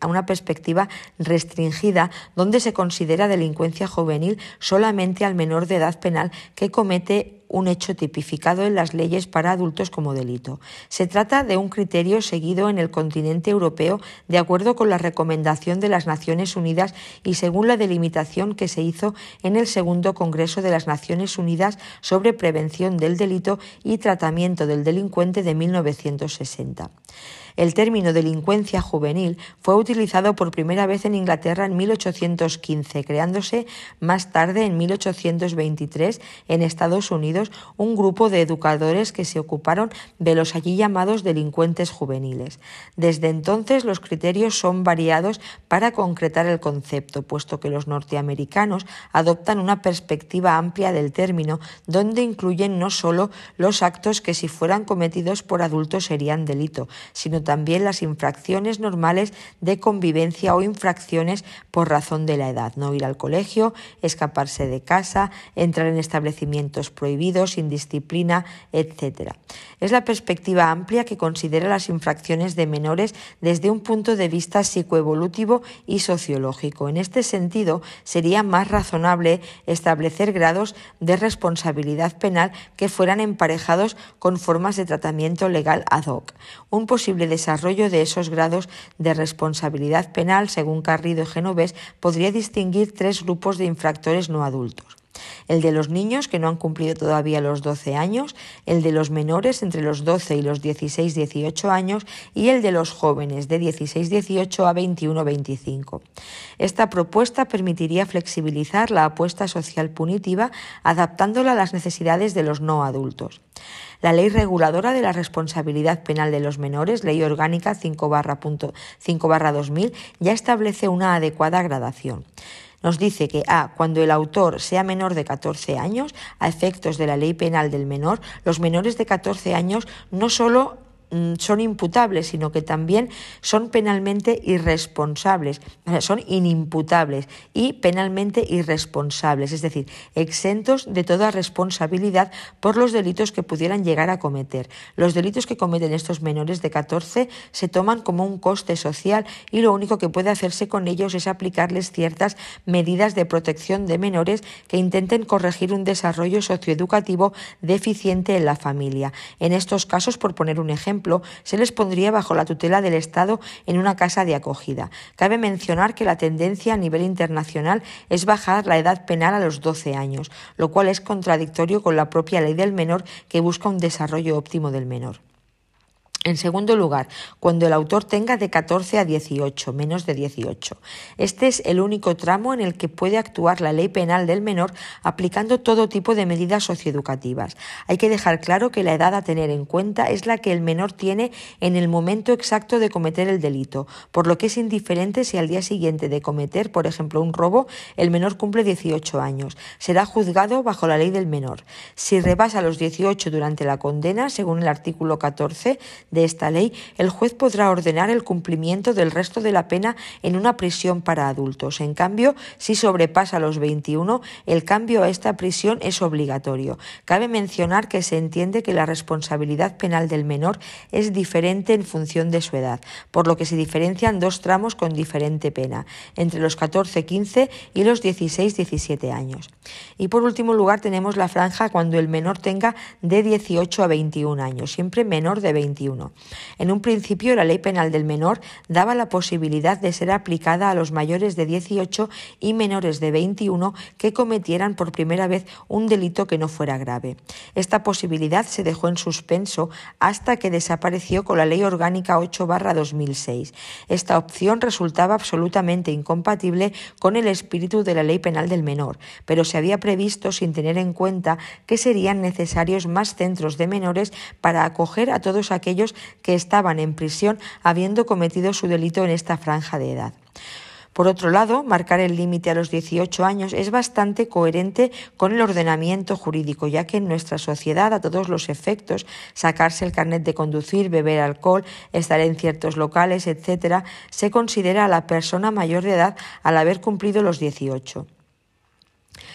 a una, perspectiva restringida donde se considera delincuencia juvenil solamente al menor de edad penal que comete un hecho tipificado en las leyes para adultos como delito. Se trata de un criterio seguido en el continente europeo de acuerdo con la recomendación de las Naciones Unidas y según la delimitación que se hizo en el segundo Congreso de las Naciones Unidas sobre prevención del delito y tratamiento del delincuente de 1960. El término delincuencia juvenil fue utilizado por primera vez en Inglaterra en 1815, creándose más tarde en 1823 en Estados Unidos un grupo de educadores que se ocuparon de los allí llamados delincuentes juveniles. Desde entonces los criterios son variados para concretar el concepto, puesto que los norteamericanos adoptan una perspectiva amplia del término, donde incluyen no solo los actos que si fueran cometidos por adultos serían delito, sino también las infracciones normales de convivencia o infracciones por razón de la edad, no ir al colegio, escaparse de casa, entrar en establecimientos prohibidos, indisciplina, etc. Es la perspectiva amplia que considera las infracciones de menores desde un punto de vista psicoevolutivo y sociológico. En este sentido, sería más razonable establecer grados de responsabilidad penal que fueran emparejados con formas de tratamiento legal ad hoc. Un posible desarrollo de esos grados de responsabilidad penal, según Carrido Genovés, podría distinguir tres grupos de infractores no adultos el de los niños que no han cumplido todavía los 12 años, el de los menores entre los 12 y los 16-18 años y el de los jóvenes de 16-18 a 21-25. Esta propuesta permitiría flexibilizar la apuesta social punitiva adaptándola a las necesidades de los no adultos. La ley reguladora de la responsabilidad penal de los menores, Ley Orgánica 5 2000, ya establece una adecuada gradación. Nos dice que A, cuando el autor sea menor de 14 años, a efectos de la ley penal del menor, los menores de 14 años no solo son imputables, sino que también son penalmente irresponsables, son inimputables y penalmente irresponsables, es decir, exentos de toda responsabilidad por los delitos que pudieran llegar a cometer. Los delitos que cometen estos menores de 14 se toman como un coste social y lo único que puede hacerse con ellos es aplicarles ciertas medidas de protección de menores que intenten corregir un desarrollo socioeducativo deficiente en la familia. En estos casos, por poner un ejemplo, se les pondría bajo la tutela del Estado en una casa de acogida. Cabe mencionar que la tendencia a nivel internacional es bajar la edad penal a los 12 años, lo cual es contradictorio con la propia ley del menor que busca un desarrollo óptimo del menor. En segundo lugar, cuando el autor tenga de 14 a 18, menos de 18. Este es el único tramo en el que puede actuar la ley penal del menor aplicando todo tipo de medidas socioeducativas. Hay que dejar claro que la edad a tener en cuenta es la que el menor tiene en el momento exacto de cometer el delito, por lo que es indiferente si al día siguiente de cometer, por ejemplo, un robo, el menor cumple 18 años. Será juzgado bajo la ley del menor. Si rebasa los 18 durante la condena, según el artículo 14, de esta ley, el juez podrá ordenar el cumplimiento del resto de la pena en una prisión para adultos. En cambio, si sobrepasa los 21, el cambio a esta prisión es obligatorio. Cabe mencionar que se entiende que la responsabilidad penal del menor es diferente en función de su edad, por lo que se diferencian dos tramos con diferente pena, entre los 14-15 y los 16-17 años. Y por último lugar tenemos la franja cuando el menor tenga de 18 a 21 años, siempre menor de 21. En un principio, la ley penal del menor daba la posibilidad de ser aplicada a los mayores de 18 y menores de 21 que cometieran por primera vez un delito que no fuera grave. Esta posibilidad se dejó en suspenso hasta que desapareció con la Ley Orgánica 8-2006. Esta opción resultaba absolutamente incompatible con el espíritu de la Ley Penal del Menor, pero se había previsto sin tener en cuenta que serían necesarios más centros de menores para acoger a todos aquellos que estaban en prisión habiendo cometido su delito en esta franja de edad. Por otro lado, marcar el límite a los 18 años es bastante coherente con el ordenamiento jurídico, ya que en nuestra sociedad, a todos los efectos, sacarse el carnet de conducir, beber alcohol, estar en ciertos locales, etc., se considera a la persona mayor de edad al haber cumplido los 18.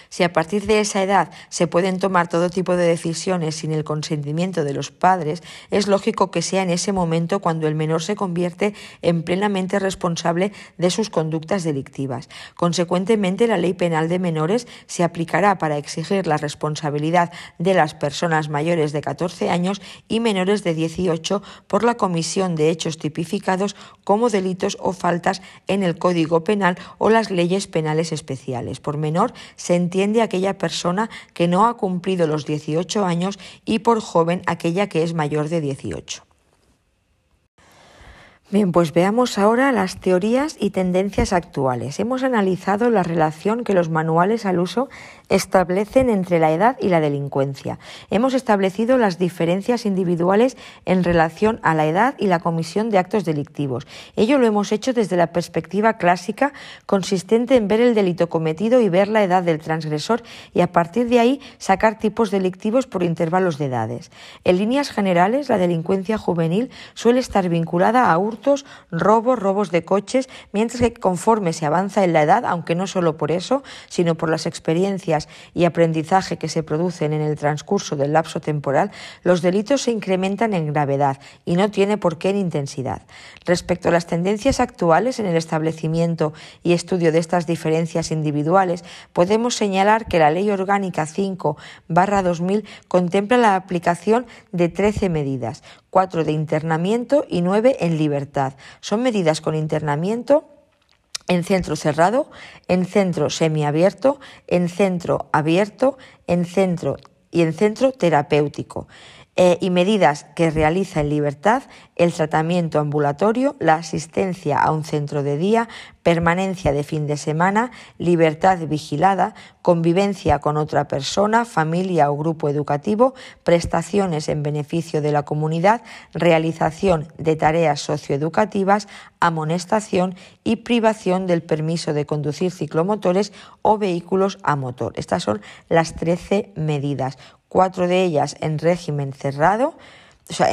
Si a partir de esa edad se pueden tomar todo tipo de decisiones sin el consentimiento de los padres, es lógico que sea en ese momento cuando el menor se convierte en plenamente responsable de sus conductas delictivas. Consecuentemente, la ley penal de menores se aplicará para exigir la responsabilidad de las personas mayores de 14 años y menores de 18 por la comisión de hechos tipificados como delitos o faltas en el Código Penal o las leyes penales especiales. Por menor se entiende aquella persona que no ha cumplido los 18 años y por joven aquella que es mayor de 18. Bien, pues veamos ahora las teorías y tendencias actuales. Hemos analizado la relación que los manuales al uso establecen entre la edad y la delincuencia. Hemos establecido las diferencias individuales en relación a la edad y la comisión de actos delictivos. Ello lo hemos hecho desde la perspectiva clásica, consistente en ver el delito cometido y ver la edad del transgresor y a partir de ahí sacar tipos delictivos por intervalos de edades. En líneas generales, la delincuencia juvenil suele estar vinculada a robos, robos de coches, mientras que conforme se avanza en la edad, aunque no solo por eso, sino por las experiencias y aprendizaje que se producen en el transcurso del lapso temporal, los delitos se incrementan en gravedad y no tiene por qué en intensidad. Respecto a las tendencias actuales en el establecimiento y estudio de estas diferencias individuales, podemos señalar que la Ley Orgánica 5 2000 contempla la aplicación de 13 medidas, cuatro de internamiento y nueve en libertad. Son medidas con internamiento en centro cerrado, en centro semiabierto, en centro abierto, en centro y en centro terapéutico. Eh, y medidas que realiza en libertad el tratamiento ambulatorio, la asistencia a un centro de día, permanencia de fin de semana, libertad vigilada, convivencia con otra persona, familia o grupo educativo, prestaciones en beneficio de la comunidad, realización de tareas socioeducativas, amonestación y privación del permiso de conducir ciclomotores o vehículos a motor. Estas son las 13 medidas cuatro de ellas en régimen cerrado, o sea,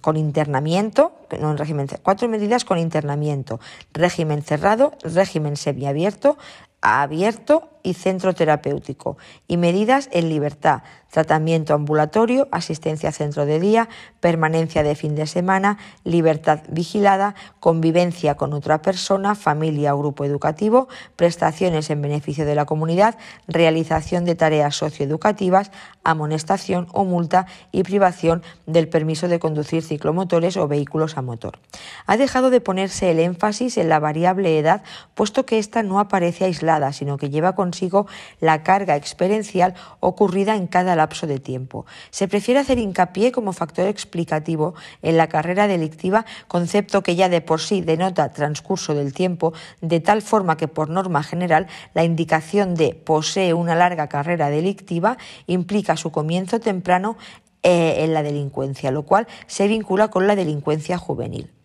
con internamiento, no en régimen, cuatro medidas con internamiento, régimen cerrado, régimen semiabierto, abierto y centro terapéutico y medidas en libertad, tratamiento ambulatorio, asistencia a centro de día, permanencia de fin de semana, libertad vigilada, convivencia con otra persona, familia o grupo educativo, prestaciones en beneficio de la comunidad, realización de tareas socioeducativas, amonestación o multa y privación del permiso de conducir ciclomotores o vehículos a motor. Ha dejado de ponerse el énfasis en la variable edad, puesto que ésta no aparece aislada, sino que lleva con consigo la carga experiencial ocurrida en cada lapso de tiempo. Se prefiere hacer hincapié como factor explicativo en la carrera delictiva, concepto que ya de por sí denota transcurso del tiempo, de tal forma que por norma general la indicación de posee una larga carrera delictiva implica su comienzo temprano eh, en la delincuencia, lo cual se vincula con la delincuencia juvenil.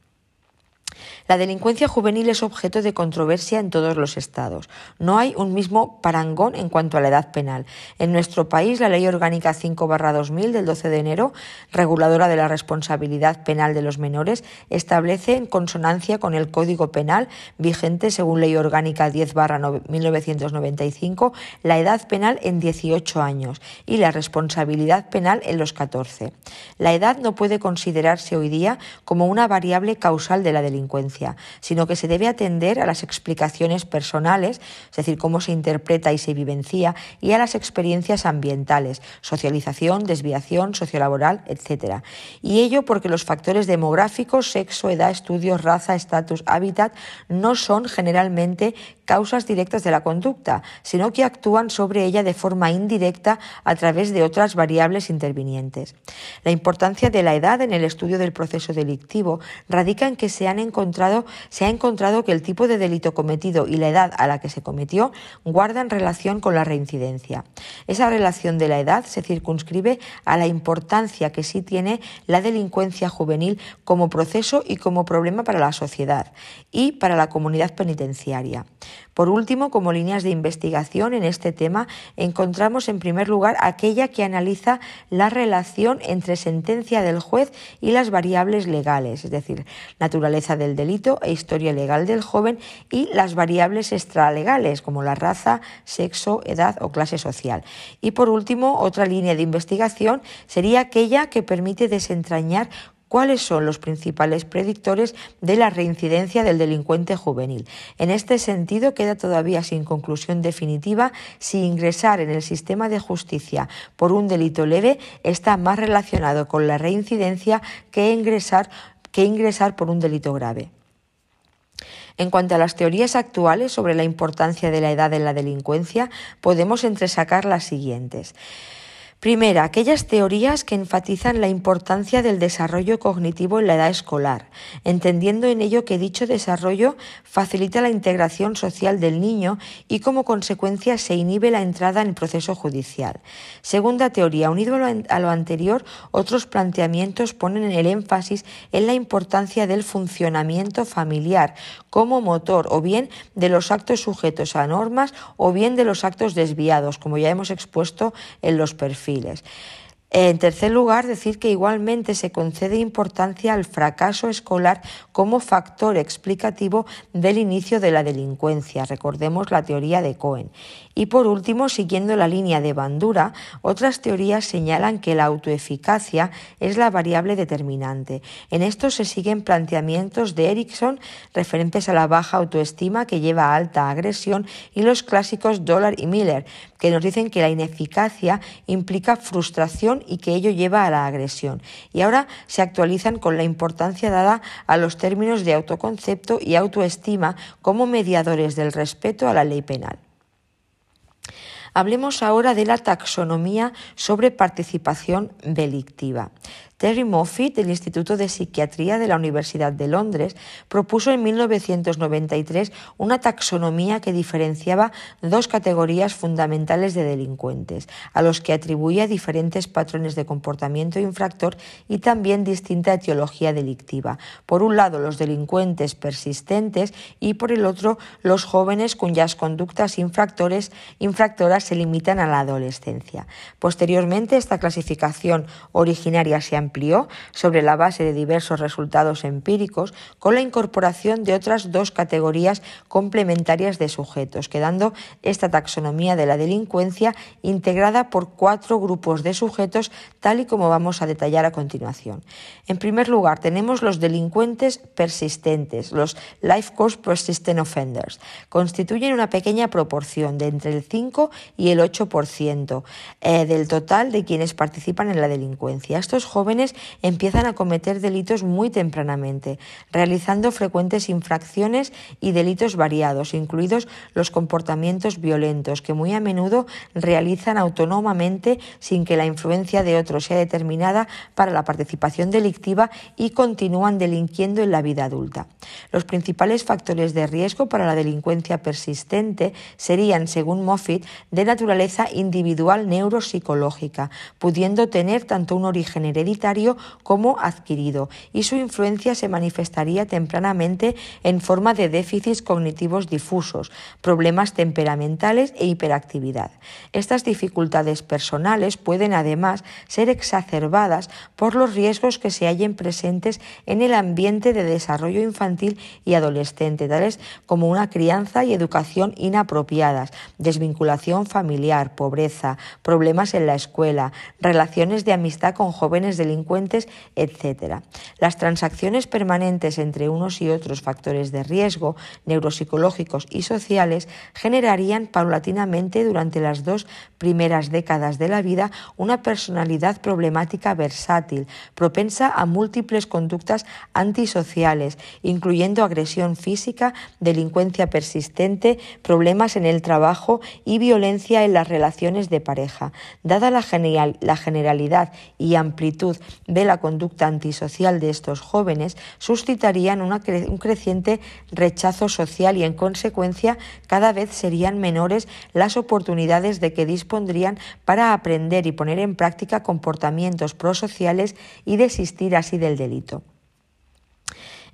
La delincuencia juvenil es objeto de controversia en todos los estados. No hay un mismo parangón en cuanto a la edad penal. En nuestro país, la Ley Orgánica 5-2000 del 12 de enero, reguladora de la responsabilidad penal de los menores, establece en consonancia con el Código Penal vigente según Ley Orgánica 10-1995 la edad penal en 18 años y la responsabilidad penal en los 14. La edad no puede considerarse hoy día como una variable causal de la delincuencia sino que se debe atender a las explicaciones personales, es decir, cómo se interpreta y se vivencia, y a las experiencias ambientales, socialización, desviación, sociolaboral, etc. Y ello porque los factores demográficos, sexo, edad, estudios, raza, estatus, hábitat, no son generalmente causas directas de la conducta, sino que actúan sobre ella de forma indirecta a través de otras variables intervinientes. La importancia de la edad en el estudio del proceso delictivo radica en que se, han encontrado, se ha encontrado que el tipo de delito cometido y la edad a la que se cometió guardan relación con la reincidencia. Esa relación de la edad se circunscribe a la importancia que sí tiene la delincuencia juvenil como proceso y como problema para la sociedad y para la comunidad penitenciaria. Por último, como líneas de investigación en este tema, encontramos en primer lugar aquella que analiza la relación entre sentencia del juez y las variables legales, es decir, naturaleza del delito e historia legal del joven y las variables extralegales como la raza, sexo, edad o clase social. Y por último, otra línea de investigación sería aquella que permite desentrañar cuáles son los principales predictores de la reincidencia del delincuente juvenil. En este sentido, queda todavía sin conclusión definitiva si ingresar en el sistema de justicia por un delito leve está más relacionado con la reincidencia que ingresar, que ingresar por un delito grave. En cuanto a las teorías actuales sobre la importancia de la edad en la delincuencia, podemos entresacar las siguientes. Primera, aquellas teorías que enfatizan la importancia del desarrollo cognitivo en la edad escolar, entendiendo en ello que dicho desarrollo facilita la integración social del niño y como consecuencia se inhibe la entrada en el proceso judicial. Segunda teoría, unido a lo anterior, otros planteamientos ponen el énfasis en la importancia del funcionamiento familiar como motor o bien de los actos sujetos a normas o bien de los actos desviados, como ya hemos expuesto en los perfiles. En tercer lugar, decir que igualmente se concede importancia al fracaso escolar como factor explicativo del inicio de la delincuencia. Recordemos la teoría de Cohen. Y por último, siguiendo la línea de Bandura, otras teorías señalan que la autoeficacia es la variable determinante. En esto se siguen planteamientos de Erickson referentes a la baja autoestima que lleva a alta agresión y los clásicos Dollar y Miller, que nos dicen que la ineficacia implica frustración y que ello lleva a la agresión. Y ahora se actualizan con la importancia dada a los términos de autoconcepto y autoestima como mediadores del respeto a la ley penal. Hablemos ahora de la taxonomía sobre participación delictiva. Terry Moffitt, del Instituto de Psiquiatría de la Universidad de Londres, propuso en 1993 una taxonomía que diferenciaba dos categorías fundamentales de delincuentes, a los que atribuía diferentes patrones de comportamiento infractor y también distinta etiología delictiva. Por un lado, los delincuentes persistentes y por el otro, los jóvenes cuyas conductas infractoras se limitan a la adolescencia. Posteriormente, esta clasificación originaria se sobre la base de diversos resultados empíricos con la incorporación de otras dos categorías complementarias de sujetos, quedando esta taxonomía de la delincuencia integrada por cuatro grupos de sujetos, tal y como vamos a detallar a continuación. En primer lugar, tenemos los delincuentes persistentes, los Life Course Persistent Offenders. Constituyen una pequeña proporción de entre el 5 y el 8% eh, del total de quienes participan en la delincuencia. Estos jóvenes empiezan a cometer delitos muy tempranamente, realizando frecuentes infracciones y delitos variados, incluidos los comportamientos violentos, que muy a menudo realizan autónomamente sin que la influencia de otros sea determinada para la participación delictiva y continúan delinquiendo en la vida adulta. Los principales factores de riesgo para la delincuencia persistente serían, según Moffitt, de naturaleza individual neuropsicológica, pudiendo tener tanto un origen hereditario como adquirido y su influencia se manifestaría tempranamente en forma de déficits cognitivos difusos, problemas temperamentales e hiperactividad. Estas dificultades personales pueden además ser exacerbadas por los riesgos que se hallen presentes en el ambiente de desarrollo infantil y adolescente, tales como una crianza y educación inapropiadas, desvinculación familiar, pobreza, problemas en la escuela, relaciones de amistad con jóvenes delincuentes delincuentes, etc. Las transacciones permanentes entre unos y otros factores de riesgo neuropsicológicos y sociales generarían paulatinamente durante las dos primeras décadas de la vida una personalidad problemática versátil, propensa a múltiples conductas antisociales, incluyendo agresión física, delincuencia persistente, problemas en el trabajo y violencia en las relaciones de pareja. Dada la, la generalidad y amplitud de la conducta antisocial de estos jóvenes suscitarían un creciente rechazo social y en consecuencia cada vez serían menores las oportunidades de que dispondrían para aprender y poner en práctica comportamientos prosociales y desistir así del delito.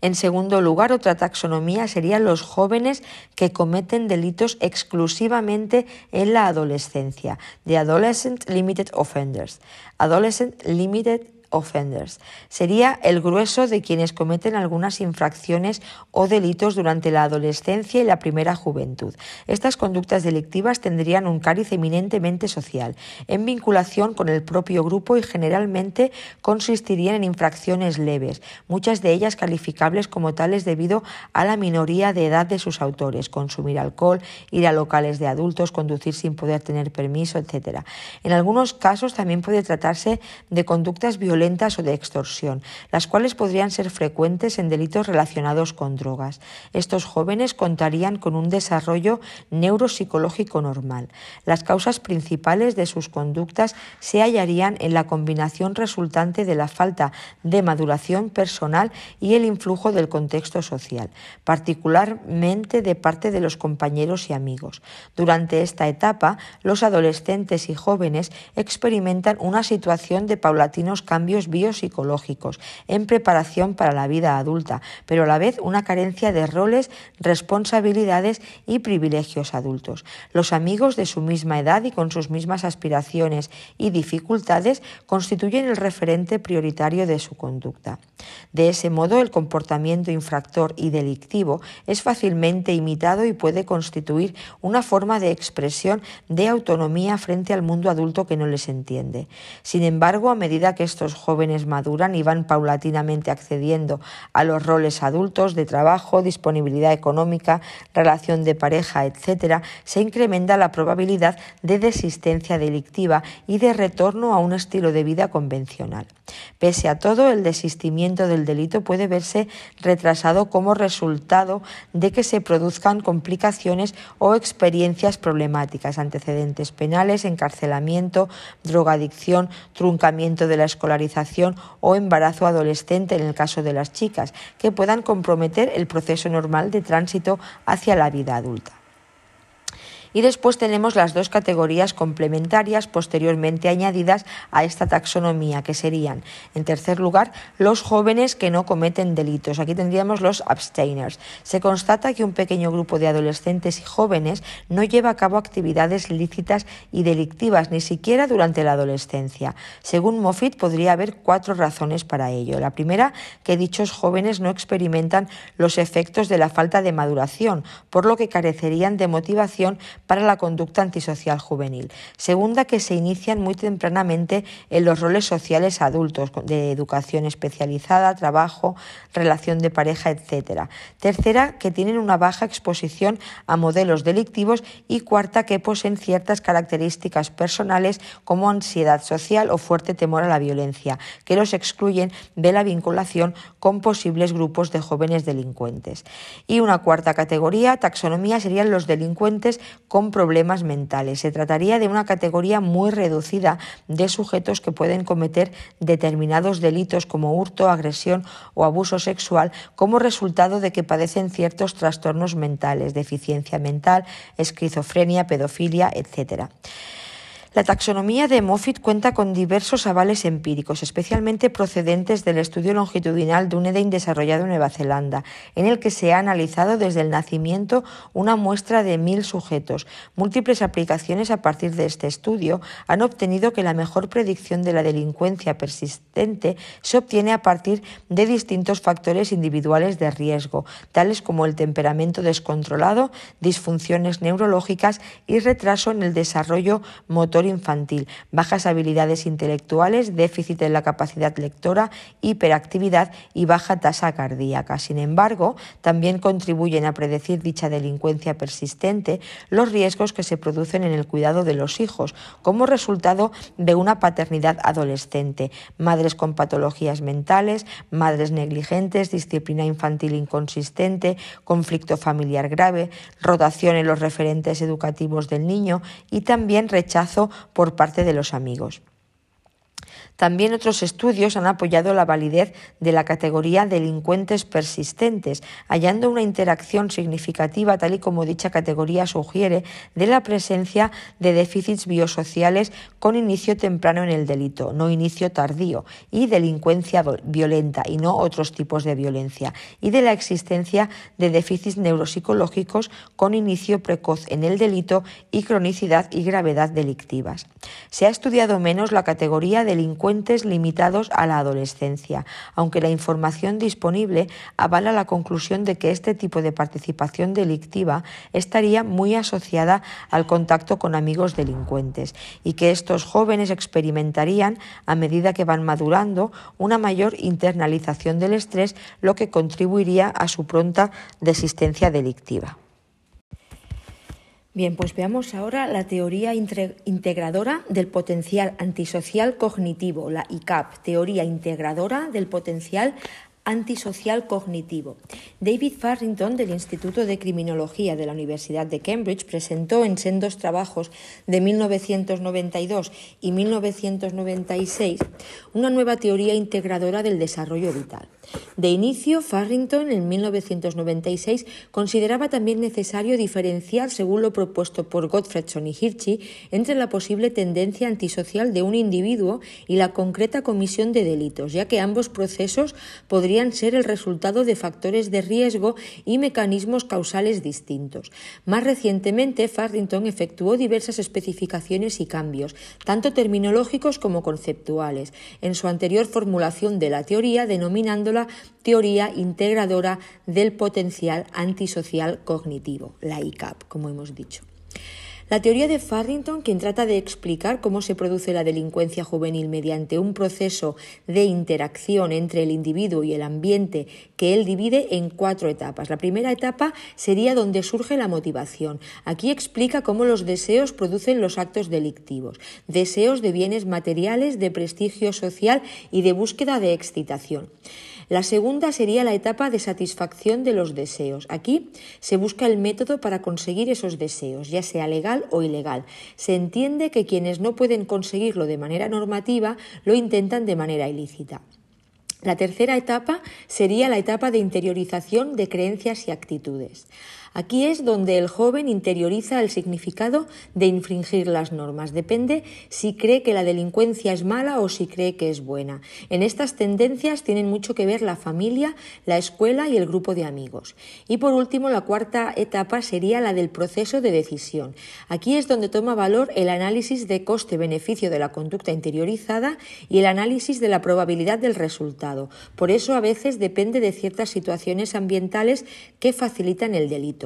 En segundo lugar, otra taxonomía serían los jóvenes que cometen delitos exclusivamente en la adolescencia, the Adolescent Limited Offenders. Adolescent Limited offenders. Sería el grueso de quienes cometen algunas infracciones o delitos durante la adolescencia y la primera juventud. Estas conductas delictivas tendrían un cariz eminentemente social, en vinculación con el propio grupo y generalmente consistirían en infracciones leves, muchas de ellas calificables como tales debido a la minoría de edad de sus autores, consumir alcohol, ir a locales de adultos, conducir sin poder tener permiso, etc. En algunos casos también puede tratarse de conductas violentas violentas o de extorsión, las cuales podrían ser frecuentes en delitos relacionados con drogas. Estos jóvenes contarían con un desarrollo neuropsicológico normal. Las causas principales de sus conductas se hallarían en la combinación resultante de la falta de maduración personal y el influjo del contexto social, particularmente de parte de los compañeros y amigos. Durante esta etapa, los adolescentes y jóvenes experimentan una situación de paulatinos cambios biopsicológicos en preparación para la vida adulta, pero a la vez una carencia de roles, responsabilidades y privilegios adultos. Los amigos de su misma edad y con sus mismas aspiraciones y dificultades constituyen el referente prioritario de su conducta. De ese modo, el comportamiento infractor y delictivo es fácilmente imitado y puede constituir una forma de expresión de autonomía frente al mundo adulto que no les entiende. Sin embargo, a medida que estos jóvenes maduran y van paulatinamente accediendo a los roles adultos de trabajo, disponibilidad económica, relación de pareja, etc., se incrementa la probabilidad de desistencia delictiva y de retorno a un estilo de vida convencional. Pese a todo, el desistimiento del delito puede verse retrasado como resultado de que se produzcan complicaciones o experiencias problemáticas, antecedentes penales, encarcelamiento, drogadicción, truncamiento de la escolarización o embarazo adolescente en el caso de las chicas, que puedan comprometer el proceso normal de tránsito hacia la vida adulta. Y después tenemos las dos categorías complementarias posteriormente añadidas a esta taxonomía, que serían, en tercer lugar, los jóvenes que no cometen delitos. Aquí tendríamos los abstainers. Se constata que un pequeño grupo de adolescentes y jóvenes no lleva a cabo actividades lícitas y delictivas, ni siquiera durante la adolescencia. Según Moffitt, podría haber cuatro razones para ello. La primera, que dichos jóvenes no experimentan los efectos de la falta de maduración, por lo que carecerían de motivación para la conducta antisocial juvenil. Segunda, que se inician muy tempranamente en los roles sociales adultos, de educación especializada, trabajo, relación de pareja, etc. Tercera, que tienen una baja exposición a modelos delictivos. Y cuarta, que poseen ciertas características personales como ansiedad social o fuerte temor a la violencia, que los excluyen de la vinculación con posibles grupos de jóvenes delincuentes. Y una cuarta categoría, taxonomía, serían los delincuentes con problemas mentales. Se trataría de una categoría muy reducida de sujetos que pueden cometer determinados delitos como hurto, agresión o abuso sexual como resultado de que padecen ciertos trastornos mentales, deficiencia mental, esquizofrenia, pedofilia, etc. La taxonomía de Moffitt cuenta con diversos avales empíricos, especialmente procedentes del estudio longitudinal de un Dunedin desarrollado en Nueva Zelanda, en el que se ha analizado desde el nacimiento una muestra de mil sujetos. Múltiples aplicaciones a partir de este estudio han obtenido que la mejor predicción de la delincuencia persistente se obtiene a partir de distintos factores individuales de riesgo, tales como el temperamento descontrolado, disfunciones neurológicas y retraso en el desarrollo motor infantil, bajas habilidades intelectuales, déficit en la capacidad lectora, hiperactividad y baja tasa cardíaca. Sin embargo, también contribuyen a predecir dicha delincuencia persistente los riesgos que se producen en el cuidado de los hijos como resultado de una paternidad adolescente, madres con patologías mentales, madres negligentes, disciplina infantil inconsistente, conflicto familiar grave, rotación en los referentes educativos del niño y también rechazo por parte de los amigos. También otros estudios han apoyado la validez de la categoría delincuentes persistentes, hallando una interacción significativa, tal y como dicha categoría sugiere, de la presencia de déficits biosociales con inicio temprano en el delito, no inicio tardío, y delincuencia violenta y no otros tipos de violencia, y de la existencia de déficits neuropsicológicos con inicio precoz en el delito y cronicidad y gravedad delictivas. Se ha estudiado menos la categoría delincuentes limitados a la adolescencia, aunque la información disponible avala la conclusión de que este tipo de participación delictiva estaría muy asociada al contacto con amigos delincuentes y que estos jóvenes experimentarían, a medida que van madurando, una mayor internalización del estrés, lo que contribuiría a su pronta desistencia delictiva. Bien, pues veamos ahora la teoría integradora del potencial antisocial cognitivo, la ICAP, teoría integradora del potencial antisocial cognitivo. David Farrington del Instituto de Criminología de la Universidad de Cambridge presentó en sendos trabajos de 1992 y 1996 una nueva teoría integradora del desarrollo vital. De inicio, Farrington en 1996 consideraba también necesario diferenciar, según lo propuesto por Gottfredson y Hirschi, entre la posible tendencia antisocial de un individuo y la concreta comisión de delitos, ya que ambos procesos podrían ser el resultado de factores de riesgo y mecanismos causales distintos. Más recientemente, Farrington efectuó diversas especificaciones y cambios, tanto terminológicos como conceptuales, en su anterior formulación de la teoría, denominándola teoría integradora del potencial antisocial cognitivo, la ICAP, como hemos dicho. La teoría de Farrington, quien trata de explicar cómo se produce la delincuencia juvenil mediante un proceso de interacción entre el individuo y el ambiente que él divide en cuatro etapas. La primera etapa sería donde surge la motivación. Aquí explica cómo los deseos producen los actos delictivos. Deseos de bienes materiales, de prestigio social y de búsqueda de excitación. La segunda sería la etapa de satisfacción de los deseos. Aquí se busca el método para conseguir esos deseos, ya sea legal o ilegal. Se entiende que quienes no pueden conseguirlo de manera normativa lo intentan de manera ilícita. La tercera etapa sería la etapa de interiorización de creencias y actitudes. Aquí es donde el joven interioriza el significado de infringir las normas. Depende si cree que la delincuencia es mala o si cree que es buena. En estas tendencias tienen mucho que ver la familia, la escuela y el grupo de amigos. Y por último, la cuarta etapa sería la del proceso de decisión. Aquí es donde toma valor el análisis de coste-beneficio de la conducta interiorizada y el análisis de la probabilidad del resultado. Por eso a veces depende de ciertas situaciones ambientales que facilitan el delito.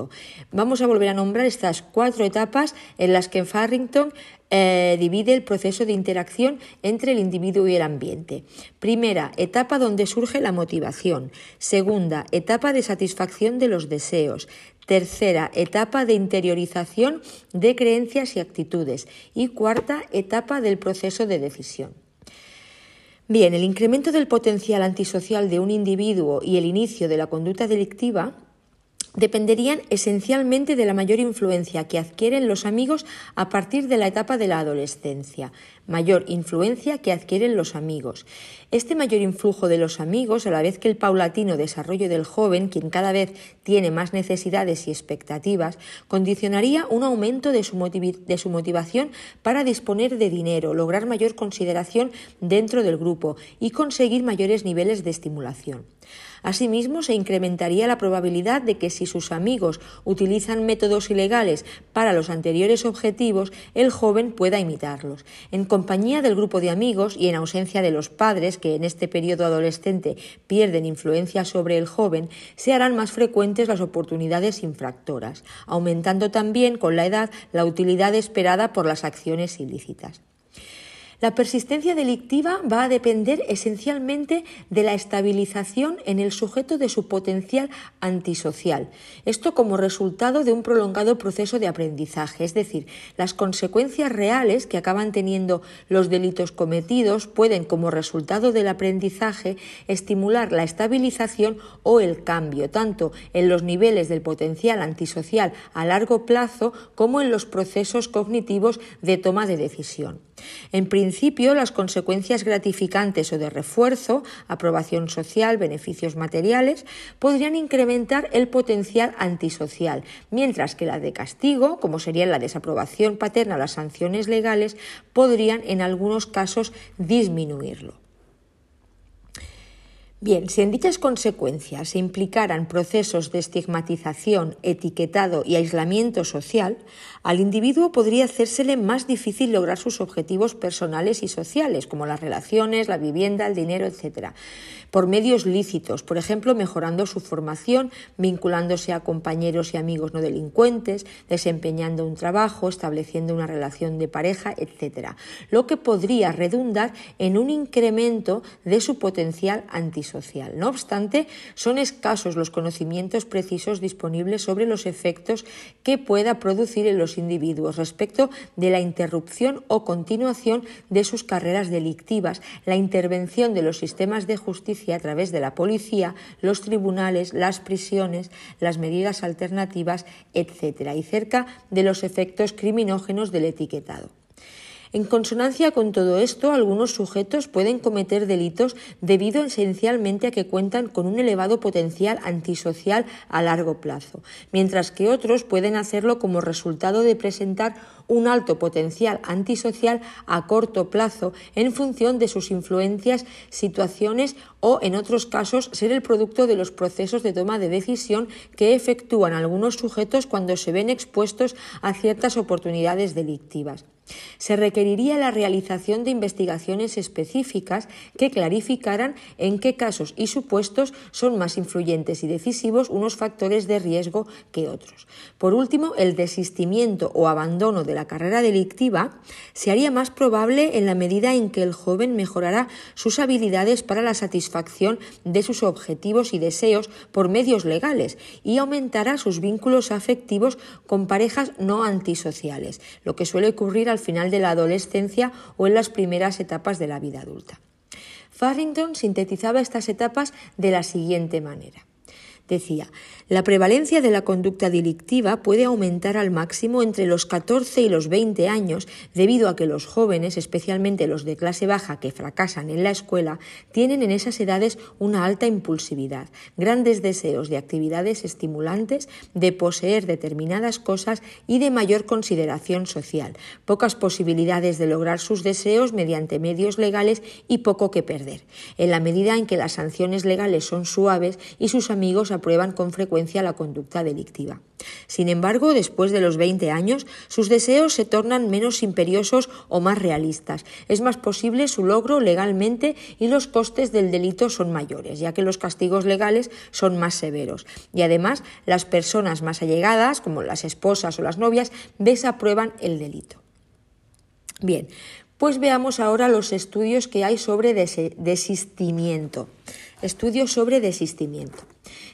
Vamos a volver a nombrar estas cuatro etapas en las que Farrington eh, divide el proceso de interacción entre el individuo y el ambiente. Primera, etapa donde surge la motivación. Segunda, etapa de satisfacción de los deseos. Tercera, etapa de interiorización de creencias y actitudes. Y cuarta, etapa del proceso de decisión. Bien, el incremento del potencial antisocial de un individuo y el inicio de la conducta delictiva dependerían esencialmente de la mayor influencia que adquieren los amigos a partir de la etapa de la adolescencia, mayor influencia que adquieren los amigos. Este mayor influjo de los amigos, a la vez que el paulatino desarrollo del joven, quien cada vez tiene más necesidades y expectativas, condicionaría un aumento de su, motivación para disponer de dinero, lograr mayor consideración dentro del grupo y conseguir mayores niveles de estimulación. Asimismo, se incrementaría la probabilidad de que si sus amigos utilizan métodos ilegales para los anteriores objetivos, el joven pueda imitarlos. En compañía del grupo de amigos y en ausencia de los padres, que en este periodo adolescente pierden influencia sobre el joven, se harán más frecuentes las oportunidades infractoras, aumentando también con la edad la utilidad esperada por las acciones ilícitas. La persistencia delictiva va a depender esencialmente de la estabilización en el sujeto de su potencial antisocial. Esto como resultado de un prolongado proceso de aprendizaje, es decir, las consecuencias reales que acaban teniendo los delitos cometidos pueden, como resultado del aprendizaje, estimular la estabilización o el cambio, tanto en los niveles del potencial antisocial a largo plazo como en los procesos cognitivos de toma de decisión. En principio, las consecuencias gratificantes o de refuerzo, aprobación social, beneficios materiales, podrían incrementar el potencial antisocial, mientras que la de castigo, como sería la desaprobación paterna o las sanciones legales, podrían en algunos casos disminuirlo. Bien, si en dichas consecuencias se implicaran procesos de estigmatización, etiquetado y aislamiento social, al individuo podría hacérsele más difícil lograr sus objetivos personales y sociales, como las relaciones, la vivienda, el dinero, etc., por medios lícitos, por ejemplo, mejorando su formación, vinculándose a compañeros y amigos no delincuentes, desempeñando un trabajo, estableciendo una relación de pareja, etc., lo que podría redundar en un incremento de su potencial antisocial No obstante, son escasos los conocimientos precisos disponibles sobre los efectos que pueda producir en los individuos respecto de la interrupción o continuación de sus carreras delictivas, la intervención de los sistemas de justicia a través de la policía, los tribunales, las prisiones, las medidas alternativas, etc., y cerca de los efectos criminógenos del etiquetado. En consonancia con todo esto, algunos sujetos pueden cometer delitos debido esencialmente a que cuentan con un elevado potencial antisocial a largo plazo, mientras que otros pueden hacerlo como resultado de presentar un alto potencial antisocial a corto plazo en función de sus influencias, situaciones o, en otros casos, ser el producto de los procesos de toma de decisión que efectúan algunos sujetos cuando se ven expuestos a ciertas oportunidades delictivas. Se requeriría la realización de investigaciones específicas que clarificaran en qué casos y supuestos son más influyentes y decisivos unos factores de riesgo que otros. Por último, el desistimiento o abandono de la carrera delictiva se haría más probable en la medida en que el joven mejorará sus habilidades para la satisfacción de sus objetivos y deseos por medios legales y aumentará sus vínculos afectivos con parejas no antisociales, lo que suele ocurrir al final de la adolescencia o en las primeras etapas de la vida adulta. Farrington sintetizaba estas etapas de la siguiente manera. Decía, la prevalencia de la conducta delictiva puede aumentar al máximo entre los 14 y los 20 años debido a que los jóvenes, especialmente los de clase baja que fracasan en la escuela, tienen en esas edades una alta impulsividad, grandes deseos de actividades estimulantes, de poseer determinadas cosas y de mayor consideración social, pocas posibilidades de lograr sus deseos mediante medios legales y poco que perder. En la medida en que las sanciones legales son suaves y sus amigos aprueban con frecuencia la conducta delictiva. Sin embargo, después de los 20 años, sus deseos se tornan menos imperiosos o más realistas. Es más posible su logro legalmente y los costes del delito son mayores, ya que los castigos legales son más severos. Y además, las personas más allegadas, como las esposas o las novias, desaprueban el delito. Bien, pues veamos ahora los estudios que hay sobre desistimiento. Estudios sobre desistimiento.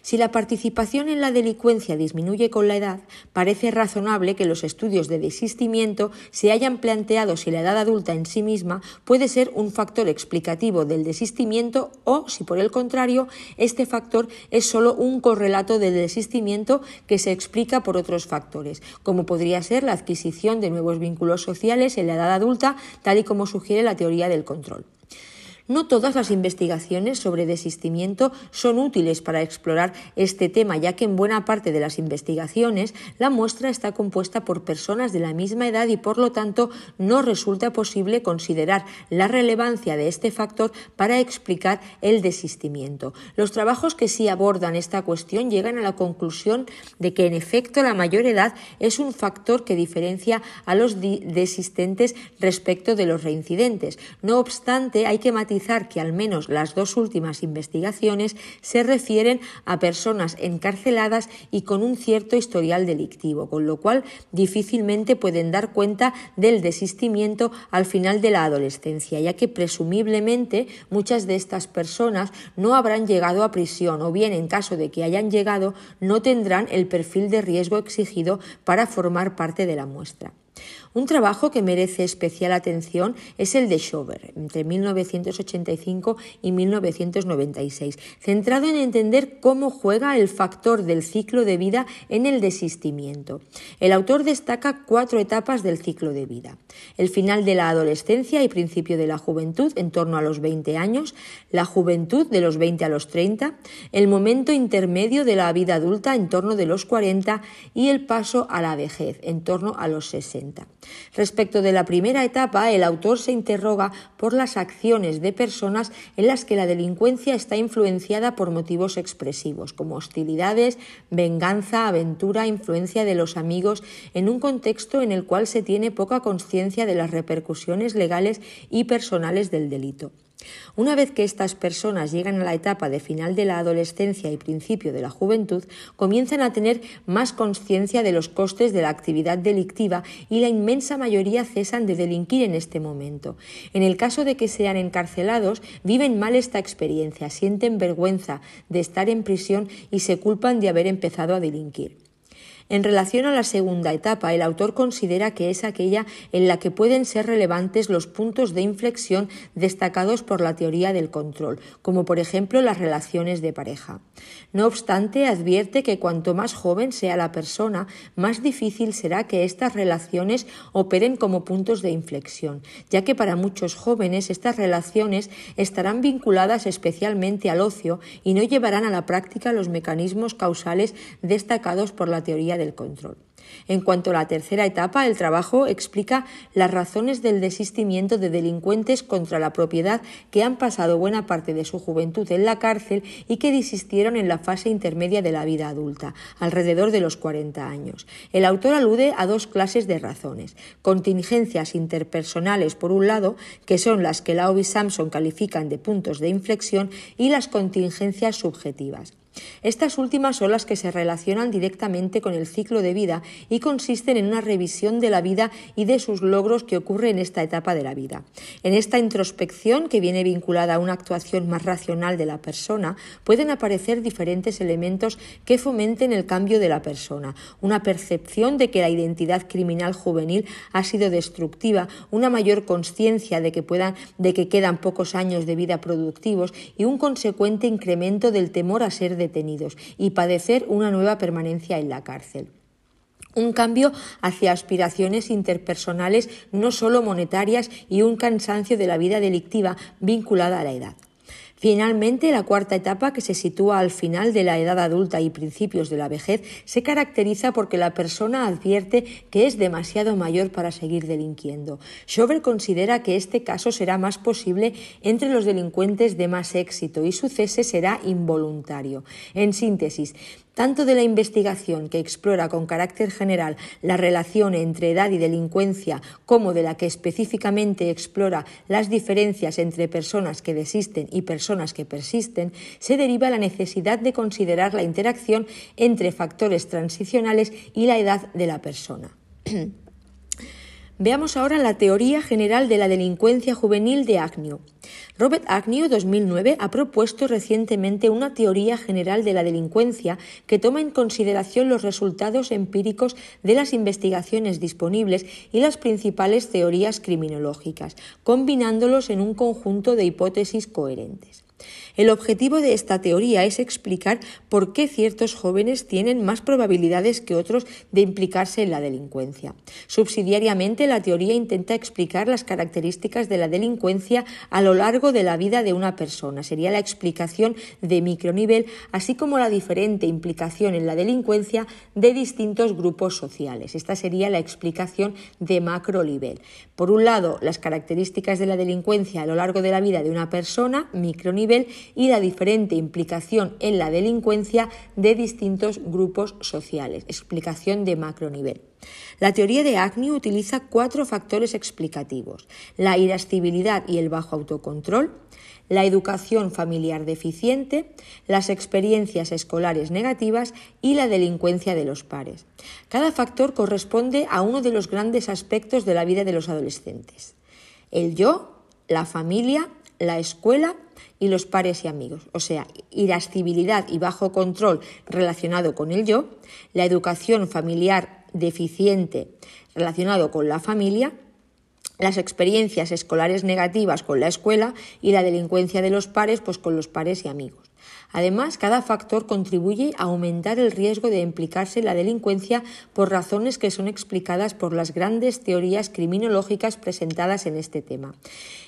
Si la participación en la delincuencia disminuye con la edad, parece razonable que los estudios de desistimiento se hayan planteado si la edad adulta en sí misma puede ser un factor explicativo del desistimiento o, si por el contrario, este factor es solo un correlato del desistimiento que se explica por otros factores, como podría ser la adquisición de nuevos vínculos sociales en la edad adulta, tal y como sugiere la teoría del control. No todas las investigaciones sobre desistimiento son útiles para explorar este tema, ya que en buena parte de las investigaciones la muestra está compuesta por personas de la misma edad y por lo tanto no resulta posible considerar la relevancia de este factor para explicar el desistimiento. Los trabajos que sí abordan esta cuestión llegan a la conclusión de que en efecto la mayor edad es un factor que diferencia a los desistentes respecto de los reincidentes. No obstante, hay que que al menos las dos últimas investigaciones se refieren a personas encarceladas y con un cierto historial delictivo, con lo cual difícilmente pueden dar cuenta del desistimiento al final de la adolescencia, ya que presumiblemente muchas de estas personas no habrán llegado a prisión o bien en caso de que hayan llegado no tendrán el perfil de riesgo exigido para formar parte de la muestra. Un trabajo que merece especial atención es el de Schober, entre 1985 y 1996, centrado en entender cómo juega el factor del ciclo de vida en el desistimiento. El autor destaca cuatro etapas del ciclo de vida. El final de la adolescencia y principio de la juventud en torno a los 20 años, la juventud de los 20 a los 30, el momento intermedio de la vida adulta en torno de los 40 y el paso a la vejez en torno a los 60. Respecto de la primera etapa, el autor se interroga por las acciones de personas en las que la delincuencia está influenciada por motivos expresivos, como hostilidades, venganza, aventura, influencia de los amigos, en un contexto en el cual se tiene poca conciencia de las repercusiones legales y personales del delito. Una vez que estas personas llegan a la etapa de final de la adolescencia y principio de la juventud, comienzan a tener más conciencia de los costes de la actividad delictiva y la inmensa mayoría cesan de delinquir en este momento. En el caso de que sean encarcelados, viven mal esta experiencia, sienten vergüenza de estar en prisión y se culpan de haber empezado a delinquir. En relación a la segunda etapa, el autor considera que es aquella en la que pueden ser relevantes los puntos de inflexión destacados por la teoría del control, como por ejemplo las relaciones de pareja. No obstante, advierte que cuanto más joven sea la persona, más difícil será que estas relaciones operen como puntos de inflexión, ya que para muchos jóvenes estas relaciones estarán vinculadas especialmente al ocio y no llevarán a la práctica los mecanismos causales destacados por la teoría del control. En cuanto a la tercera etapa, el trabajo explica las razones del desistimiento de delincuentes contra la propiedad que han pasado buena parte de su juventud en la cárcel y que desistieron en la fase intermedia de la vida adulta, alrededor de los 40 años. El autor alude a dos clases de razones. Contingencias interpersonales, por un lado, que son las que Lau y Samson califican de puntos de inflexión, y las contingencias subjetivas. Estas últimas son las que se relacionan directamente con el ciclo de vida y consisten en una revisión de la vida y de sus logros que ocurre en esta etapa de la vida. En esta introspección, que viene vinculada a una actuación más racional de la persona, pueden aparecer diferentes elementos que fomenten el cambio de la persona, una percepción de que la identidad criminal juvenil ha sido destructiva, una mayor conciencia de que de que quedan pocos años de vida productivos y un consecuente incremento del temor a ser detenidos y padecer una nueva permanencia en la cárcel. Un cambio hacia aspiraciones interpersonales no solo monetarias y un cansancio de la vida delictiva vinculada a la edad. Finalmente, la cuarta etapa, que se sitúa al final de la edad adulta y principios de la vejez, se caracteriza porque la persona advierte que es demasiado mayor para seguir delinquiendo. Schober considera que este caso será más posible entre los delincuentes de más éxito y su cese será involuntario. En síntesis, tanto de la investigación que explora con carácter general la relación entre edad y delincuencia como de la que específicamente explora las diferencias entre personas que desisten y personas que persisten, se deriva la necesidad de considerar la interacción entre factores transicionales y la edad de la persona. Veamos ahora la teoría general de la delincuencia juvenil de Agnew. Robert Agnew, 2009, ha propuesto recientemente una teoría general de la delincuencia que toma en consideración los resultados empíricos de las investigaciones disponibles y las principales teorías criminológicas, combinándolos en un conjunto de hipótesis coherentes. El objetivo de esta teoría es explicar por qué ciertos jóvenes tienen más probabilidades que otros de implicarse en la delincuencia. Subsidiariamente, la teoría intenta explicar las características de la delincuencia a lo largo de la vida de una persona. Sería la explicación de micronivel, así como la diferente implicación en la delincuencia de distintos grupos sociales. Esta sería la explicación de macronivel. Por un lado, las características de la delincuencia a lo largo de la vida de una persona, micronivel, y la diferente implicación en la delincuencia de distintos grupos sociales. Explicación de macronivel. La teoría de Agnew utiliza cuatro factores explicativos: la irascibilidad y el bajo autocontrol, la educación familiar deficiente, las experiencias escolares negativas y la delincuencia de los pares. Cada factor corresponde a uno de los grandes aspectos de la vida de los adolescentes. El yo, la familia, la escuela y los pares y amigos, o sea, irascibilidad y bajo control relacionado con el yo, la educación familiar deficiente relacionado con la familia, las experiencias escolares negativas con la escuela y la delincuencia de los pares pues con los pares y amigos. Además, cada factor contribuye a aumentar el riesgo de implicarse en la delincuencia por razones que son explicadas por las grandes teorías criminológicas presentadas en este tema.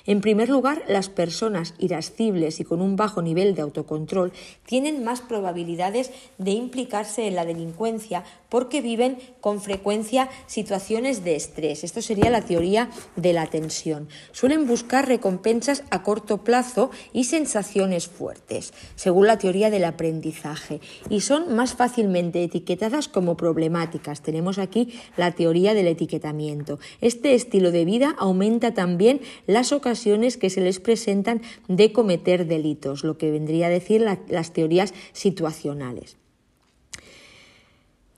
En primer lugar, las personas irascibles y con un bajo nivel de autocontrol tienen más probabilidades de implicarse en la delincuencia porque viven con frecuencia situaciones de estrés. Esto sería la teoría de la tensión. Suelen buscar recompensas a corto plazo y sensaciones fuertes. según la teoría del aprendizaje y son más fácilmente etiquetadas como problemáticas. Tenemos aquí la teoría del etiquetamiento. Este estilo de vida aumenta también las ocasiones que se les presentan de cometer delitos, lo que vendría a decir las teorías situacionales.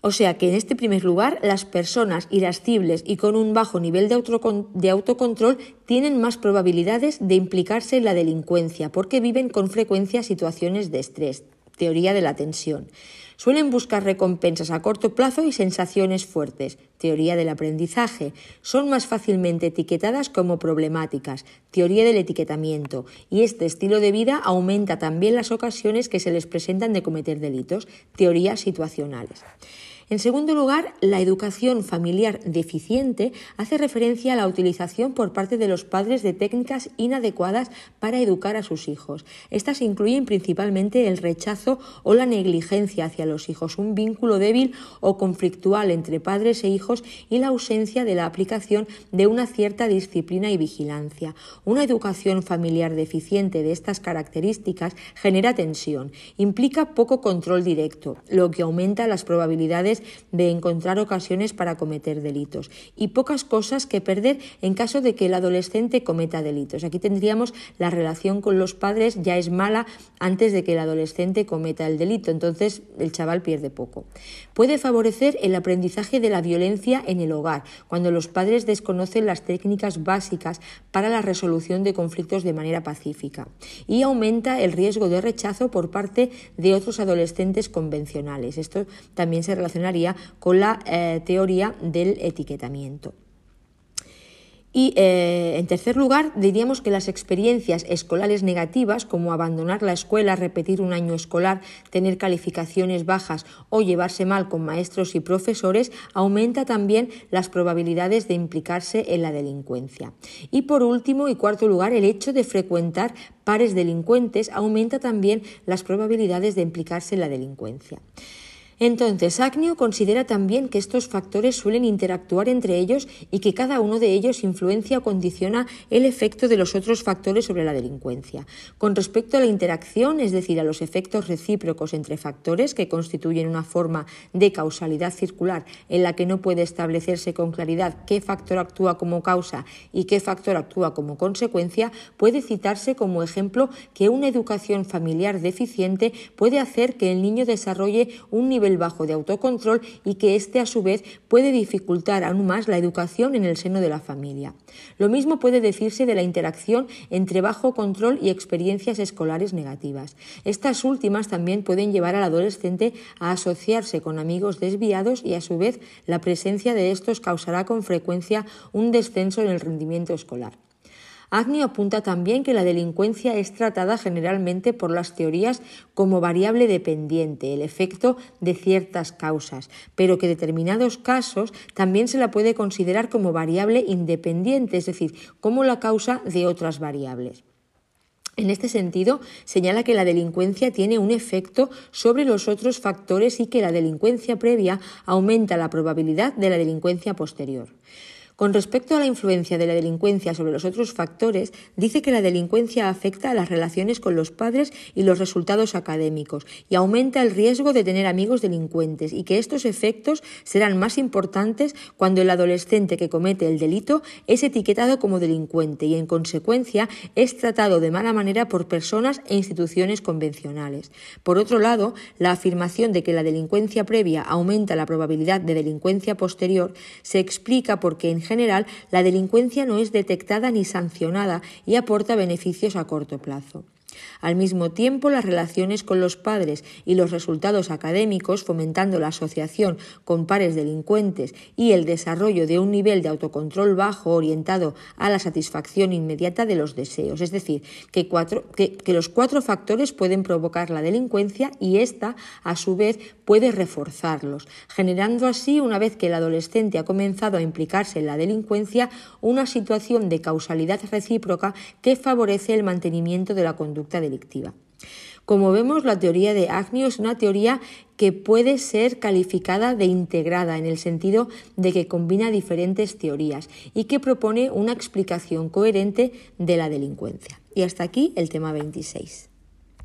O sea que en este primer lugar las personas irascibles y con un bajo nivel de, autocontrol tienen más probabilidades de implicarse en la delincuencia porque viven con frecuencia situaciones de estrés, teoría de la tensión. Suelen buscar recompensas a corto plazo y sensaciones fuertes, teoría del aprendizaje. Son más fácilmente etiquetadas como problemáticas, teoría del etiquetamiento. Y este estilo de vida aumenta también las ocasiones que se les presentan de cometer delitos, teorías situacionales. En segundo lugar, la educación familiar deficiente hace referencia a la utilización por parte de los padres de técnicas inadecuadas para educar a sus hijos. Estas incluyen principalmente el rechazo o la negligencia hacia los hijos, un vínculo débil o conflictual entre padres e hijos y la ausencia de la aplicación de una cierta disciplina y vigilancia. Una educación familiar deficiente de estas características genera tensión, implica poco control directo, lo que aumenta las probabilidades de encontrar ocasiones para cometer delitos y pocas cosas que perder en caso de que el adolescente cometa delitos. Aquí tendríamos la relación con los padres ya es mala antes de que el adolescente cometa el delito, entonces el chaval pierde poco. Puede favorecer el aprendizaje de la violencia en el hogar, cuando los padres desconocen las técnicas básicas para la resolución de conflictos de manera pacífica y aumenta el riesgo de rechazo por parte de otros adolescentes convencionales. Esto también se relaciona con la eh, teoría del etiquetamiento. Y eh, en tercer lugar, diríamos que las experiencias escolares negativas, como abandonar la escuela, repetir un año escolar, tener calificaciones bajas o llevarse mal con maestros y profesores, aumenta también las probabilidades de implicarse en la delincuencia. Y por último y cuarto lugar, el hecho de frecuentar pares delincuentes aumenta también las probabilidades de implicarse en la delincuencia. Entonces, Agnio considera también que estos factores suelen interactuar entre ellos y que cada uno de ellos influencia o condiciona el efecto de los otros factores sobre la delincuencia. Con respecto a la interacción, es decir, a los efectos recíprocos entre factores que constituyen una forma de causalidad circular en la que no puede establecerse con claridad qué factor actúa como causa y qué factor actúa como consecuencia, puede citarse como ejemplo que una educación familiar deficiente puede hacer que el niño desarrolle un nivel bajo de autocontrol y que éste a su vez puede dificultar aún más la educación en el seno de la familia. Lo mismo puede decirse de la interacción entre bajo control y experiencias escolares negativas. Estas últimas también pueden llevar al adolescente a asociarse con amigos desviados y a su vez la presencia de estos causará con frecuencia un descenso en el rendimiento escolar. Agnew apunta también que la delincuencia es tratada generalmente por las teorías como variable dependiente, el efecto de ciertas causas, pero que determinados casos también se la puede considerar como variable independiente, es decir, como la causa de otras variables. En este sentido, señala que la delincuencia tiene un efecto sobre los otros factores y que la delincuencia previa aumenta la probabilidad de la delincuencia posterior. Con respecto a la influencia de la delincuencia sobre los otros factores, dice que la delincuencia afecta a las relaciones con los padres y los resultados académicos y aumenta el riesgo de tener amigos delincuentes y que estos efectos serán más importantes cuando el adolescente que comete el delito es etiquetado como delincuente y en consecuencia es tratado de mala manera por personas e instituciones convencionales. Por otro lado, la afirmación de que la delincuencia previa aumenta la probabilidad de delincuencia posterior se explica porque en general, la delincuencia no es detectada ni sancionada y aporta beneficios a corto plazo. Al mismo tiempo, las relaciones con los padres y los resultados académicos, fomentando la asociación con pares delincuentes y el desarrollo de un nivel de autocontrol bajo orientado a la satisfacción inmediata de los deseos. Es decir, que, los cuatro factores pueden provocar la delincuencia y ésta, a su vez, puede reforzarlos, generando así, una vez que el adolescente ha comenzado a implicarse en la delincuencia, una situación de causalidad recíproca que favorece el mantenimiento de la conducta delictiva. Como vemos, la teoría de Agnew es una teoría que puede ser calificada de integrada en el sentido de que combina diferentes teorías y que propone una explicación coherente de la delincuencia. Y hasta aquí el tema 26.